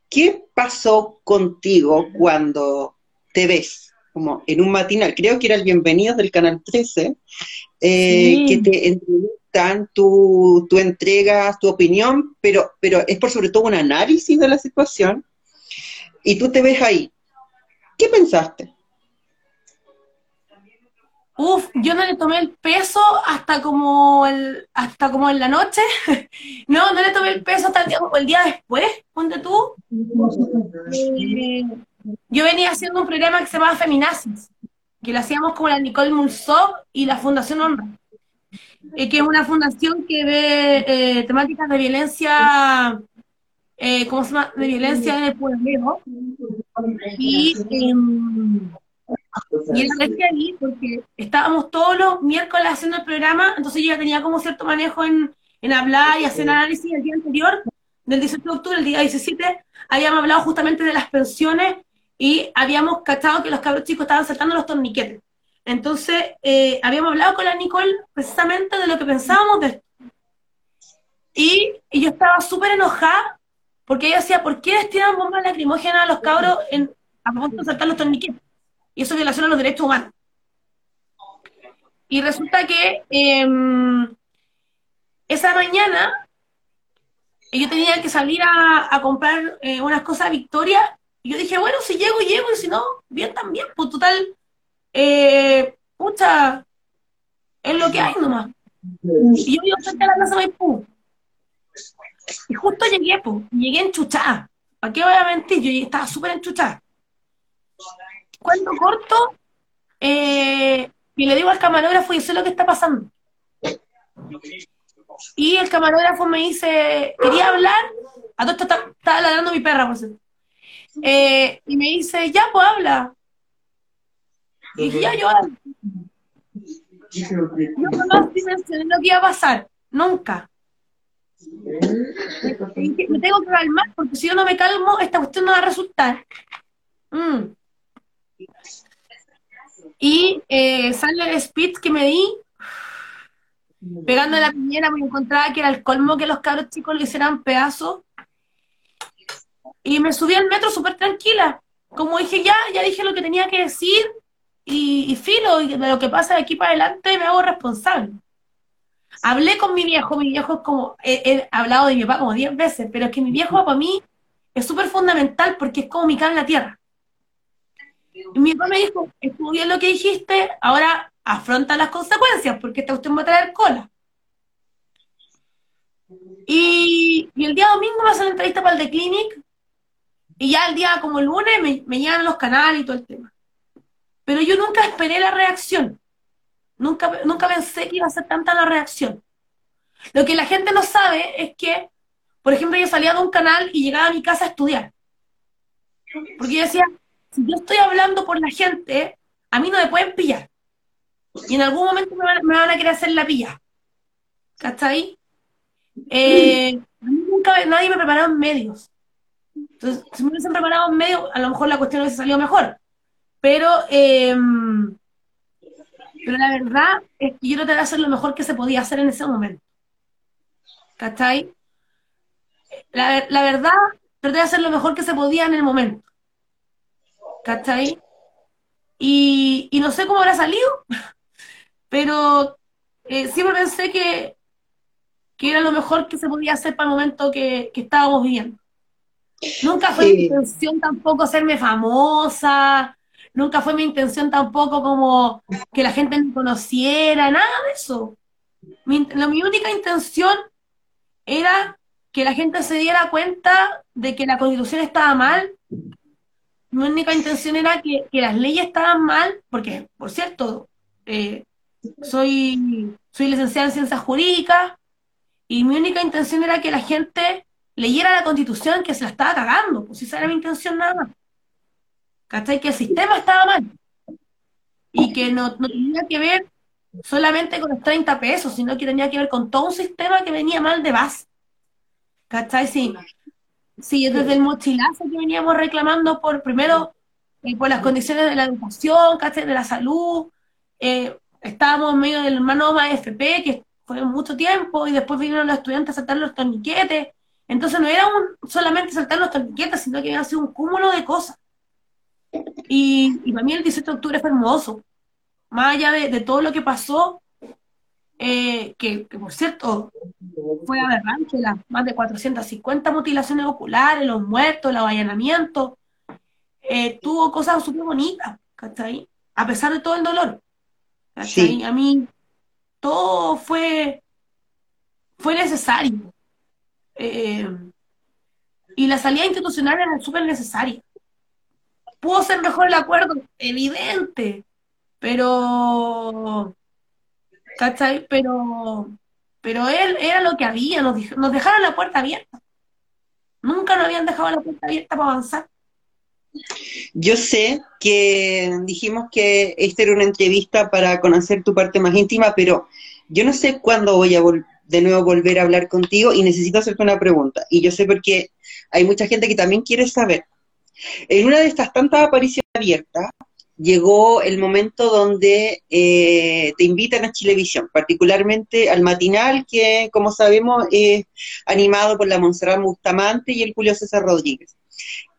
qué pasó contigo cuando te ves como en un matinal? Creo que era el Bienvenidos del Canal 13, eh, que te entrevistan, tú, tú entregas tu opinión, pero, pero es por sobre todo un análisis de la situación, y tú te ves ahí. ¿Qué pensaste? Uf, yo no le tomé el peso hasta como el, hasta como en la noche. [laughs] no, no le tomé el peso hasta el día, el día después, ponte tú. Yo venía haciendo un programa que se llamaba Feminazis, que lo hacíamos con la Nicole Mulsov y la Fundación Honra, eh, que es una fundación que ve eh, temáticas de violencia, ¿cómo se llama? De violencia en el pueblo. Y em, y ahí porque estábamos todos los miércoles haciendo el programa, entonces yo ya tenía como cierto manejo en, en hablar y hacer análisis el día anterior, del 18 de octubre, el día 17, habíamos hablado justamente de las pensiones y habíamos cachado que los cabros chicos estaban saltando los torniquetes. Entonces, eh, habíamos hablado con la Nicole precisamente de lo que pensábamos de esto. Y, y yo estaba súper enojada porque ella decía, ¿por qué les tiran bombas lacrimógenas a los cabros en, a punto de saltar los torniquetes? y eso violación a los derechos humanos. Y resulta que em, esa mañana yo tenía que salir a, comprar eh, unas cosas a Victoria y yo dije, bueno, si llego, llego, y si no, bien también, pues total, eh, pucha, es lo que hay nomás. Y yo iba cerca de la plaza Maipú. Y justo llegué, pues, llegué enchuchada. ¿Para qué voy a mentir? Yo estaba súper enchuchada cuento corto, eh, y le digo al camarógrafo, y sé lo que está pasando. Y el camarógrafo me dice, quería hablar, a todo estaba ladrando mi perra, por. Eh, y me dice, ya, pues habla. Y dije, ya, yo hablo. Yo no mencioné lo que iba a pasar, nunca. Me tengo que calmar, porque si yo no me calmo, esta cuestión no va a resultar. Mm. Y eh, sale el speed que me di, pegando la piñera, me encontraba que era el colmo que los cabros chicos le hicieran pedazos. Y me subí al metro súper tranquila. Como dije, ya, ya dije lo que tenía que decir y, filo, y de lo que pasa de aquí para adelante me hago responsable. Hablé con mi viejo, mi viejo es como, he, hablado de mi papá como 10 veces, pero es que mi viejo para mí es súper fundamental porque es como mi cara en la tierra. Y mi papá me dijo, estuvo lo que dijiste, ahora afronta las consecuencias, porque esta usted va a traer cola. Y, el día domingo me hacen la entrevista para el The Clinic, y ya el día como el lunes me, me llegan los canales y todo el tema. Pero yo nunca esperé la reacción. Nunca, nunca pensé que iba a ser tanta la reacción. Lo que la gente no sabe es que, por ejemplo, yo salía de un canal y llegaba a mi casa a estudiar. Porque yo decía, si yo estoy hablando por la gente, a mí no me pueden pillar. Y en algún momento me van, a querer hacer la pilla. ¿Cachai? Eh, nunca nadie me preparó en medios. Entonces, si me hubiesen preparado en medios, a lo mejor la cuestión hubiese salido mejor. Pero, em, pero la verdad es que yo traté de hacer lo mejor que se podía hacer en ese momento. ¿Cachai? La, la verdad, traté de hacer lo mejor que se podía en el momento. ¿cachai? Y, y no sé cómo habrá salido, [laughs] pero eh, siempre pensé que, que era lo mejor que se podía hacer para el momento que, estábamos viviendo. Nunca fue mi intención tampoco hacerme famosa, nunca fue mi intención tampoco como que la gente me conociera, nada de eso. Mi, mi única intención era que la gente se diera cuenta de que la constitución estaba mal mi única intención era que, las leyes estaban mal, porque, por cierto, eh, soy, soy licenciada en ciencias jurídicas, y mi única intención era que la gente leyera la constitución que se la estaba cagando, pues esa era mi intención nada más. ¿Cachai? Que el sistema estaba mal. Y que no, tenía que ver solamente con los 30 pesos, sino que tenía que ver con todo un sistema que venía mal de base. ¿Cachai? Sí. Sí, desde el mochilazo que veníamos reclamando por, primero, eh, por las condiciones de la educación, de la salud, eh, estábamos en medio del hermano AFP, que fue mucho tiempo, y después vinieron los estudiantes a saltar los torniquetes, entonces no era un, solamente saltar los torniquetes, sino que había sido un cúmulo de cosas. Y, y para mí el 17 de octubre fue hermoso, más allá de todo lo que pasó, eh, que, por cierto fue aberrante, las más de 450 mutilaciones oculares, los muertos, el avallanamiento, eh, tuvo cosas súper bonitas, ¿cachai? A pesar de todo el dolor. ¿cachai? A mí todo fue, fue necesario. Eh, y la salida institucional era súper necesaria. Pudo ser mejor el acuerdo, evidente, pero ¿cachai? Pero, pero él era lo que había, nos, nos dejaron la puerta abierta. Nunca nos habían dejado la puerta abierta para avanzar. Yo sé que dijimos que esta era una entrevista para conocer tu parte más íntima, pero yo no sé cuándo voy a de nuevo volver a hablar contigo y necesito hacerte una pregunta. Y yo sé porque hay mucha gente que también quiere saber. En una de estas tantas apariciones abiertas, llegó el momento donde eh, te invitan a Chilevisión, particularmente al matinal, que como sabemos es animado por la Montserrat Bustamante y el Julio César Rodríguez.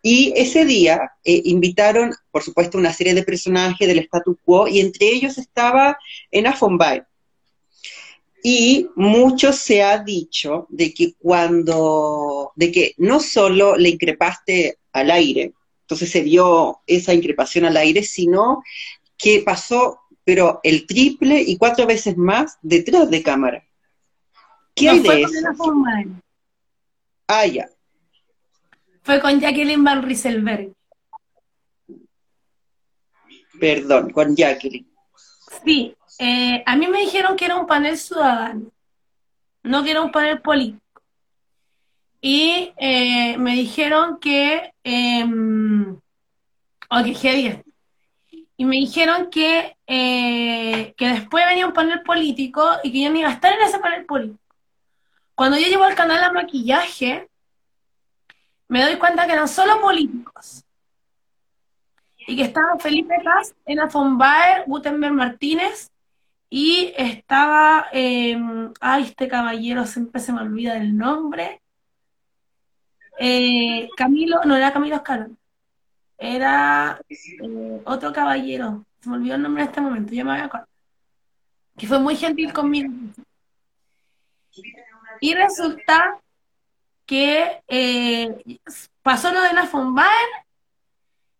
Y ese día eh, invitaron, por supuesto, una serie de personajes del status quo, y entre ellos estaba Ena. Y mucho se ha dicho de que cuando, de que no solo le increpaste al aire, entonces se dio esa increpación al aire, sino que pasó, pero el triple y cuatro veces más detrás de cámara. ¿Qué hay de eso? Ah, ya. Fue con Jacqueline Van Rieselberg. Perdón, con Jacqueline. Sí, eh, a mí me dijeron que era un panel ciudadano, no que era un panel político y eh, me dijeron que, eh, okay, y me dijeron que, que después venía un panel político y que yo no iba a estar en ese panel político. Cuando yo llevo al canal a maquillaje, me doy cuenta que eran solo políticos. Y que estaban Felipe Paz, Ena von Baer, Gutenberg Martínez, y estaba, eh, ay, este caballero siempre se me olvida el nombre, eh, Camilo, no era Camilo Escalón, era eh, otro caballero, se me olvidó el nombre en este momento, ya me voy a acordar, que fue muy gentil conmigo. Y resulta que eh, pasó lo de la Fombaer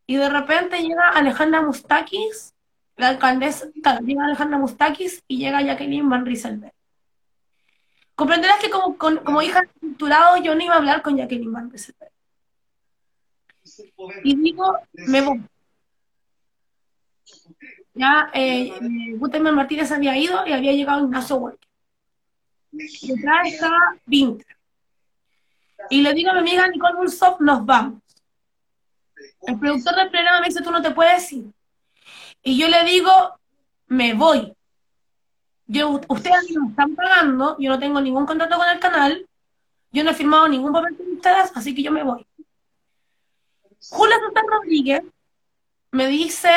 y de repente llega Alejandra Mustakis, la alcaldesa, llega Alejandra Mustakis y llega Jacqueline Van Rieselberg. Comprenderás que como, como hija estructurado yo no iba a hablar con Jacqueline Van Y digo, me voy. Ya eh, Gutenberg Martínez había ido y había llegado Ignacio Walker. Detrás estaba Vinter. Y le digo a mi amiga Nicole Bulsov, nos vamos. El productor del programa me dice, tú no te puedes ir. Y yo le digo, me voy yo, ustedes no están pagando, yo no tengo ningún contrato con el canal, yo no he firmado ningún papel con ustedes, así que yo me voy. Julia Santana Rodríguez me dice,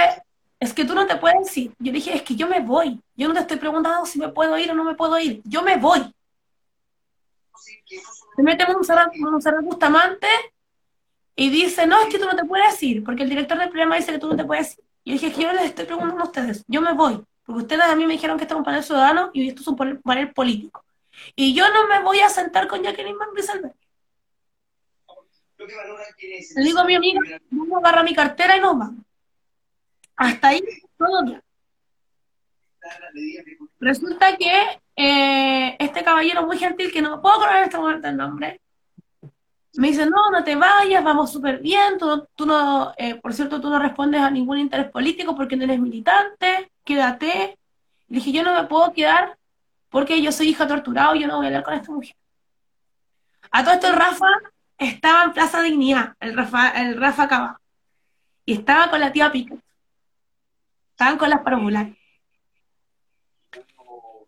es que tú no te puedes ir. Yo dije, es que yo me voy. Yo no te estoy preguntando si me puedo ir o no me puedo ir. Yo me voy. Se mete Monserrat Bustamante y dice, no, es que tú no te puedes ir, porque el director del programa dice que tú no te puedes ir. Y yo dije, que yo les estoy preguntando a ustedes, yo me voy. Porque ustedes a mí me dijeron que esto es un panel ciudadano y esto es un panel político. Y yo no me voy a sentar con Jacqueline Van Rieselberg. Le digo a mi amiga, vamos a agarrar mi cartera y nos vamos. Hasta ahí todo bien. Resulta que eh, este caballero muy gentil, que no puedo acordar en este momento el nombre, me dice, no, no te vayas, vamos súper bien, tú, tú no, eh, por cierto, tú no respondes a ningún interés político porque no eres militante, quédate. Le dije, yo no me puedo quedar porque yo soy hija torturado y yo no voy a hablar con esta mujer. A todo esto Rafa estaba en Plaza Dignidad, el Rafa, el Rafa Cava, y estaba con la tía Pica. Estaban con las parabolares.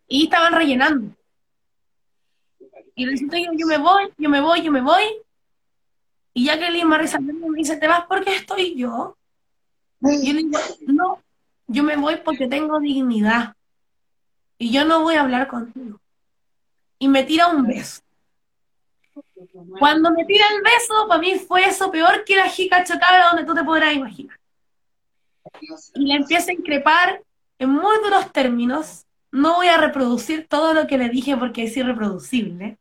Y estaban rellenando. Y resulta que yo me voy, yo me voy, yo me voy, Y ya que Jacqueline Marisa me dice, ¿te vas porque estoy yo? Y yo le digo, no, yo me voy porque tengo dignidad. Y yo no voy a hablar contigo. Y me tira un beso. Cuando me tira el beso, para mí fue eso peor que la jica chocada donde tú te podrás imaginar. Y le empieza a increpar en muy duros términos. No voy a reproducir todo lo que le dije porque es irreproducible.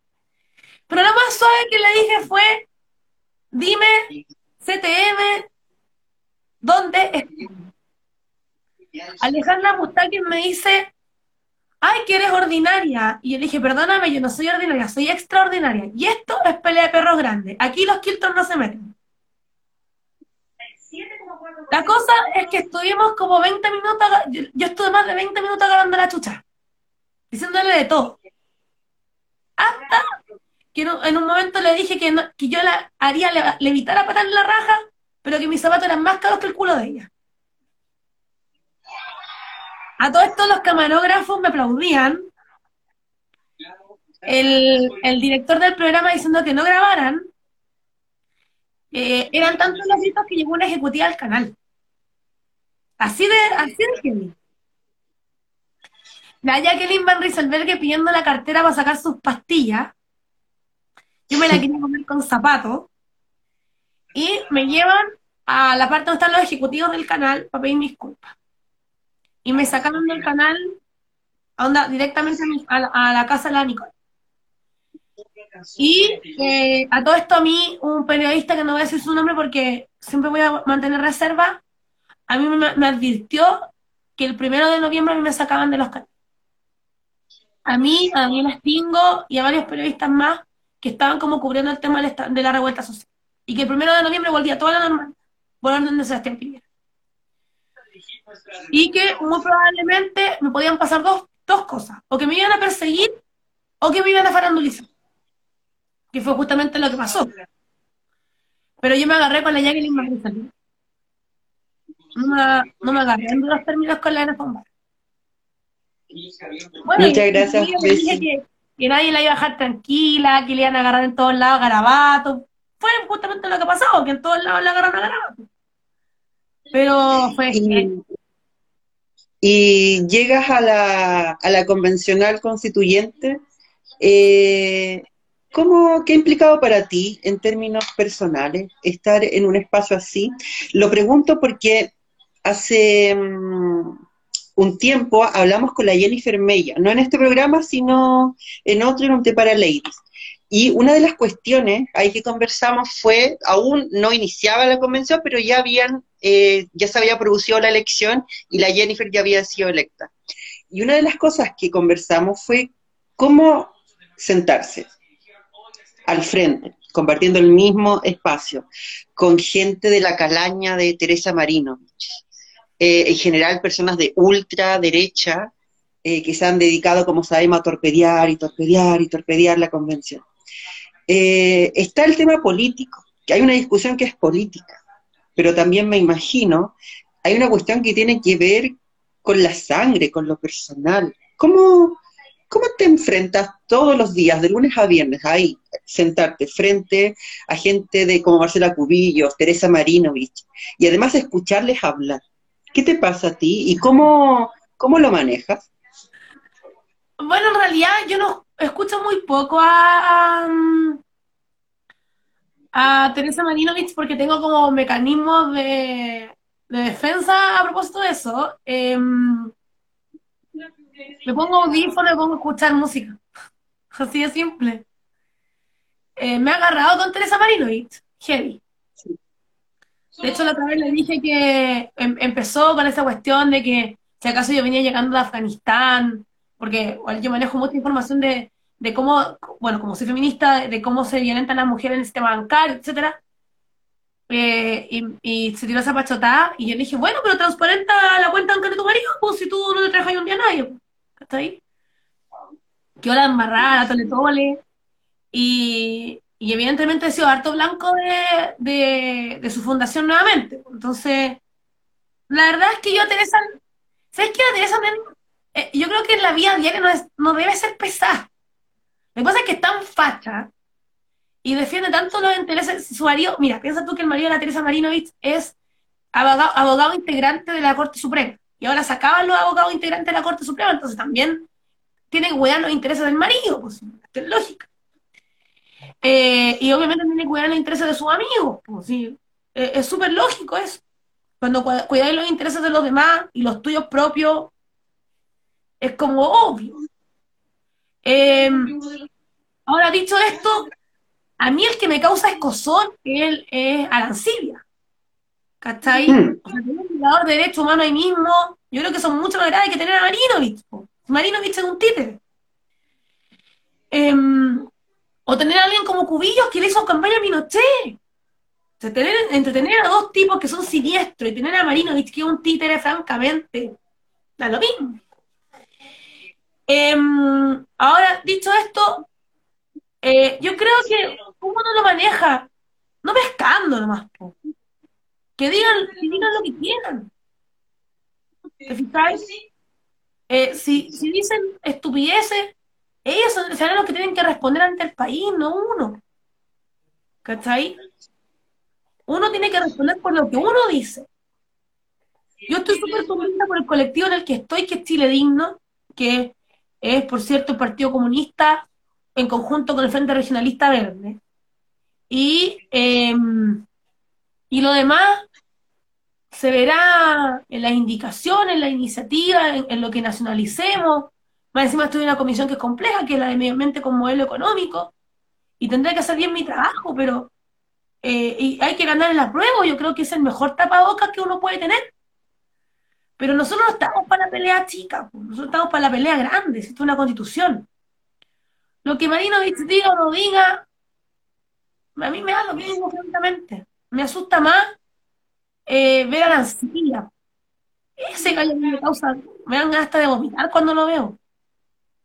Pero lo más suave que le dije fue, dime, CTM, ¿dónde estás? Alejandra Mustaquin me dice, ay, que eres ordinaria. Y yo le dije, perdóname, yo no soy ordinaria, soy extraordinaria. Y esto es pelea de perros grandes. Aquí los Kilton no se meten. La cosa es que estuvimos como 20 minutos, yo, estuve más de 20 minutos agarrando la chucha, diciéndole de todo. Hasta que en un momento le dije que, que yo haría levitar a patar la raja, pero que mis zapatos eran más caros que el culo de ella. A todos estos los camarógrafos me aplaudían. El, director del programa diciendo que no grabaran. Eh, eran tantos los gritos que llegó una ejecutiva al canal. Así de, así de que La Jacqueline Van Rieselberg pidiendo la cartera para sacar sus pastillas. Yo me la quería comer con zapatos. Y me llevan a la parte donde están los ejecutivos del canal para pedir disculpas y me sacaron del canal onda, directamente a, la casa de la Nicole. Y eh, a todo esto a mí, un periodista que no voy a decir su nombre porque siempre voy a mantener reserva, a mí me, advirtió que el primero de noviembre a mí me sacaban de los canales. A mí, a Daniel Estingo y a varios periodistas más que estaban como cubriendo el tema de la revuelta social. Y que el primero de noviembre volvía toda la normal por orden de Sebastián Piñera y que muy probablemente me podían pasar dos, dos cosas, o que me iban a perseguir o que me iban a farandulizar, que fue justamente lo que pasó. Pero yo me agarré con la Jacqueline Marisa. No me, no me agarré en los términos con la Ana Bueno, Muchas gracias. dije que, que, nadie la iba a dejar tranquila, que le iban a agarrar en todos lados garabatos. Fue justamente lo que pasó, que en todos lados le agarraron a garabatos. Pero fue y llegas a la, a la convencional constituyente, eh, ¿cómo, ¿qué ha implicado para ti en términos personales estar en un espacio así? Lo pregunto porque hace mm, un tiempo hablamos con la Jennifer Mella, no en este programa, sino en otro, en un té para ladies. Y una de las cuestiones ahí que conversamos fue, aún no iniciaba la convención, pero ya habían eh, ya se había producido la elección y la Jennifer ya había sido electa. Y una de las cosas que conversamos fue cómo sentarse al frente, compartiendo el mismo espacio, con gente de la calaña de Teresa Marinovich, eh, en general personas de ultraderecha eh, que se han dedicado, como sabemos, a torpedear y torpedear y torpedear la convención. está el tema político, que hay una discusión que es política pero también me imagino, hay una cuestión que tiene que ver con la sangre, con lo personal. ¿Cómo, cómo te enfrentas todos los días, de lunes a viernes, ahí, sentarte frente a gente de como Marcela Cubillos, Teresa Marinovich, y además escucharles hablar? ¿Qué te pasa a ti y cómo, cómo lo manejas? Bueno, en realidad yo no escucho muy poco a, Teresa Marinovich porque tengo como mecanismos de, defensa a propósito de eso. Em, me pongo audífono y pongo a escuchar música. [laughs] Así de simple. Eh, me ha agarrado con Teresa Marinovich, heavy. De hecho, la otra vez le dije que em, empezó con esa cuestión de que si acaso yo venía llegando de Afganistán, porque yo manejo mucha información de, de cómo, bueno, como soy feminista, de cómo se violentan las mujeres en el sistema bancario, etcétera. Eh, y, se tiró esa pachotada, y yo dije, bueno, pero transparenta la cuenta bancaria de tu marido, pues si tú no le traes un día a nadie, ¿está ahí? Que la embarrada, tole tole, y, y evidentemente he sido harto blanco de, de, su fundación nuevamente. Entonces, la verdad es que yo a Teresa, ¿sabes qué? A Teresa, eh, yo creo que en la vida diaria no, es, no debe ser pesada. Lo que pasa es que es tan facha y defiende tanto los intereses. Su marido, mira, piensa tú que el marido de la Teresa Marinovich es abogado, abogado integrante de la Corte Suprema. Y ahora sacaban los abogados integrantes de la Corte Suprema, entonces también tiene que cuidar los intereses del marido, pues es lógica. Eh, y obviamente tiene que cuidar los intereses de sus amigos, pues sí, eh, es súper lógico eso. Cuando cuidáis los intereses de los demás y los tuyos propios, es como obvio. Em, ahora, dicho esto, a mí el que me causa escosor él, es Arancibia. ¿Cachai? Mm. O sea, tener un jugador de derecho humano ahí mismo, yo creo que son mucho más graves que tener a Marinovich. Marinovich es un títere. Em, o tener a alguien como Cubillos que le hizo campaña a Pinochet. tener, entretener a dos tipos que son siniestros y tener a Marinovich que es un títere, francamente, da lo mismo. Em, ahora, dicho esto, eh, yo creo que uno no lo maneja, no pescando nomás. Que digan, digan lo que quieran. ¿Te fijáis? Eh, si, si dicen estupideces, ellos serán los que tienen que responder ante el país, no uno. ¿Cachai? Uno tiene que responder por lo que uno dice. Yo estoy súper contenta por el colectivo en el que estoy, que es Chile Digno, que es, por cierto, el Partido Comunista en conjunto con el Frente Regionalista Verde. Y, em, y lo demás se verá en las indicaciones, en la iniciativa, en, lo que nacionalicemos. Más encima estoy en una comisión que es compleja, que es la de medio ambiente con modelo económico, y tendré que hacer bien mi trabajo, pero eh, hay que ganar en la prueba, yo creo que es el mejor tapabocas que uno puede tener. Pero nosotros no estamos para la pelea chica, nosotros estamos para la pelea grande, esto es una constitución. Lo que Marino diga o no diga, a mí me da lo mismo, francamente. Me asusta más eh, ver a la ancilla. Ese gallo me causa, me dan hasta de vomitar cuando lo veo.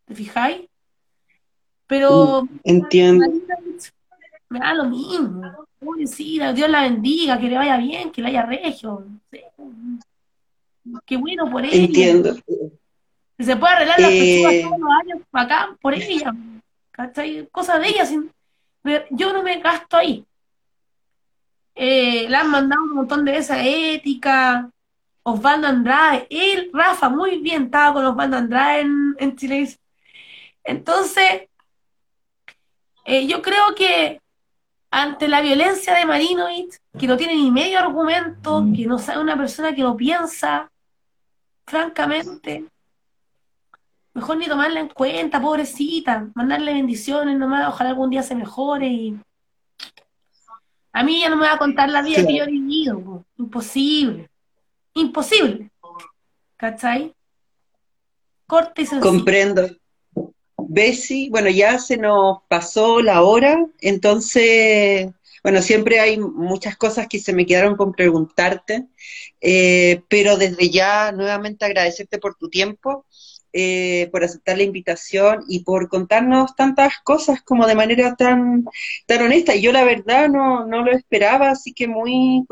¿Te fijáis? Pero. Uh, entiendo. Me da lo mismo. Pobrecita, Dios la bendiga, que le vaya bien, que le haya regio. Qué bueno por ella. Entiendo. Que se puede arreglar las eh... todos los años acá por ella. ¿Cachai? Cosas de ella. Sin... Yo no me gasto ahí. Eh, le han mandado un montón de esa ética. Osvaldo Andrade, él, Rafa, muy bien, estaba con Osvaldo Andrade en, en Chile. Entonces, eh, yo creo que ante la violencia de Marinovich, que no tiene ni medio argumento, que no sabe una persona que lo piensa, francamente, mejor ni tomarla en cuenta, pobrecita, mandarle bendiciones nomás, ojalá algún día se mejore y a mí ya no me va a contar la vida que yo he vivido, imposible, imposible, ¿cachai? Corte y sencillo. Comprendo. Bessie, bueno, ya se nos pasó la hora, entonces, bueno, siempre hay muchas cosas que se me quedaron con preguntarte, eh, pero desde ya nuevamente agradecerte por tu tiempo eh, por aceptar la invitación y por contarnos tantas cosas como de manera tan, tan honesta. Y yo la verdad no, no lo esperaba, así que muy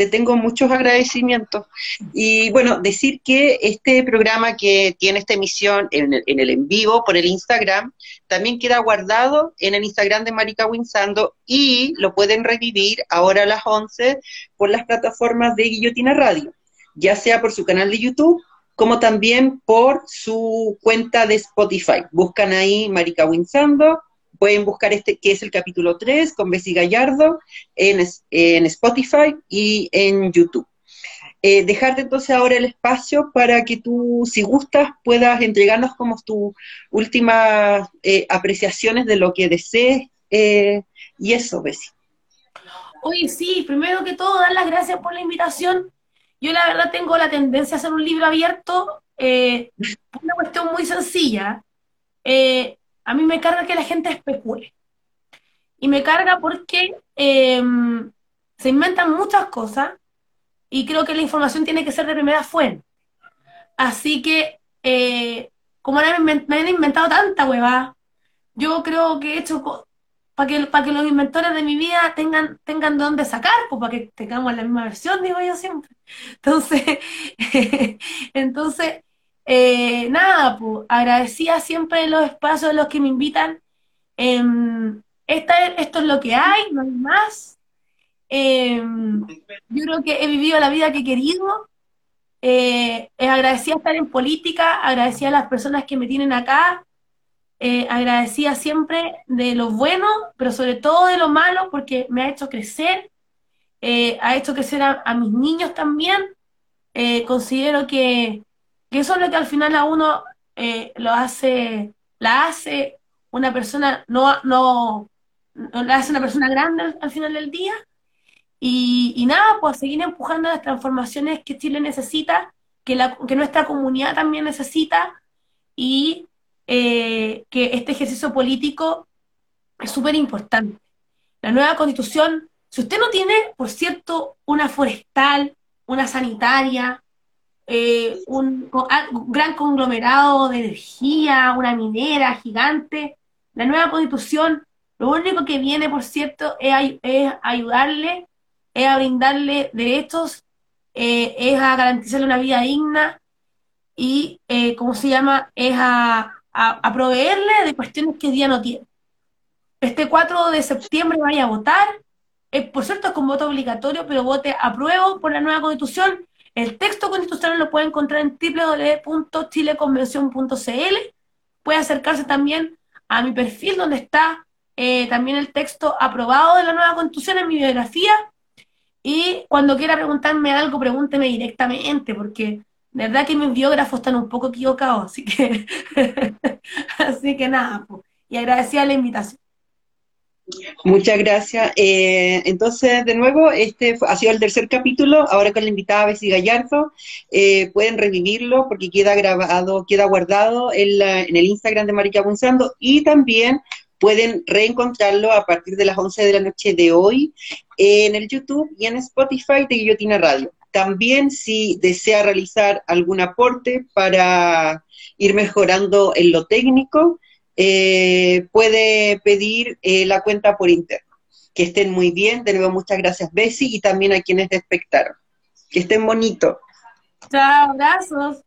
te tengo muchos agradecimientos. Y bueno, decir que este programa que tiene esta emisión en el en, el en vivo por el Instagram, también queda guardado en el Instagram de Marica Winsando y lo pueden revivir ahora a las 11 por las plataformas de Guillotina Radio, ya sea por su canal de YouTube como también por su cuenta de Spotify. Buscan ahí Marica Winsando, pueden buscar este que es el capítulo 3 con Bessie Gallardo en, en Spotify y en YouTube. Eh, dejarte entonces ahora el espacio para que tú, si gustas, puedas entregarnos como tus últimas eh, apreciaciones de lo que desees eh, y eso, Bessie. Oye, sí, primero que todo, dar las gracias por la invitación. Yo la verdad tengo la tendencia a hacer un libro abierto una cuestión muy sencilla. A mí me carga que la gente especule. Y me carga porque em, se inventan muchas cosas y creo que la información tiene que ser de primera fuente. Así que, eh, como me, han inventado tanta hueva, yo creo que he hecho para que, para que los inventores de mi vida tengan, tengan de dónde sacar, pues para que tengamos la misma versión, digo yo siempre. [laughs] Entonces, [laughs] entonces eh, nada, pues agradecía siempre los espacios de los que me invitan en, esta, esto es lo que hay, no hay más. Em, yo creo que he vivido la vida que he querido. Eh, agradecida estar en política, agradecida a las personas que me tienen acá, eh, agradecida siempre de lo bueno, pero sobre todo de lo malo, porque me ha hecho crecer, eh, ha hecho crecer a, mis niños también. Eh, considero que, eso es lo que al final a uno lo hace, la hace una persona, no, no, la hace una persona grande al, final del día. Y, y, nada, pues seguir empujando las transformaciones que Chile necesita, que, la, que nuestra comunidad también necesita, y eh, que este ejercicio político es súper importante. La nueva constitución, si usted no tiene, por cierto, una forestal, una sanitaria, eh, un, gran conglomerado de energía, una minera gigante, la nueva constitución, lo único que viene, por cierto, es, ayudarle, es a brindarle derechos, eh, es a garantizarle una vida digna y, ¿cómo se llama?, es a a, proveerle de cuestiones que día no tiene. Este 4 de septiembre vaya a votar, eh, por cierto es con voto obligatorio, pero vote apruebo por la nueva constitución. El texto constitucional lo puede encontrar en www.chileconvención.cl. Puede acercarse también a mi perfil donde está eh, también el texto aprobado de la nueva constitución en mi biografía. Y cuando quiera preguntarme algo, pregúnteme directamente, porque de verdad que mis biógrafos están un poco equivocados, así que, [laughs] así que nada, y agradecida la invitación. Muchas gracias. Eh, entonces, de nuevo, este ha sido el tercer capítulo, ahora con la invitada Bessie Gallardo. Eh, pueden revivirlo porque queda grabado, queda guardado en, en el Instagram de Marica Gonzalo y también pueden reencontrarlo a partir de las 11 de la noche de hoy en el YouTube y en Spotify de Guillotina Radio. También si desea realizar algún aporte para ir mejorando en lo técnico, eh, puede pedir eh, la cuenta por interno. Que estén muy bien. De nuevo, muchas gracias, Bessie, y también a quienes espectaron. Que estén bonito. Chao, abrazos.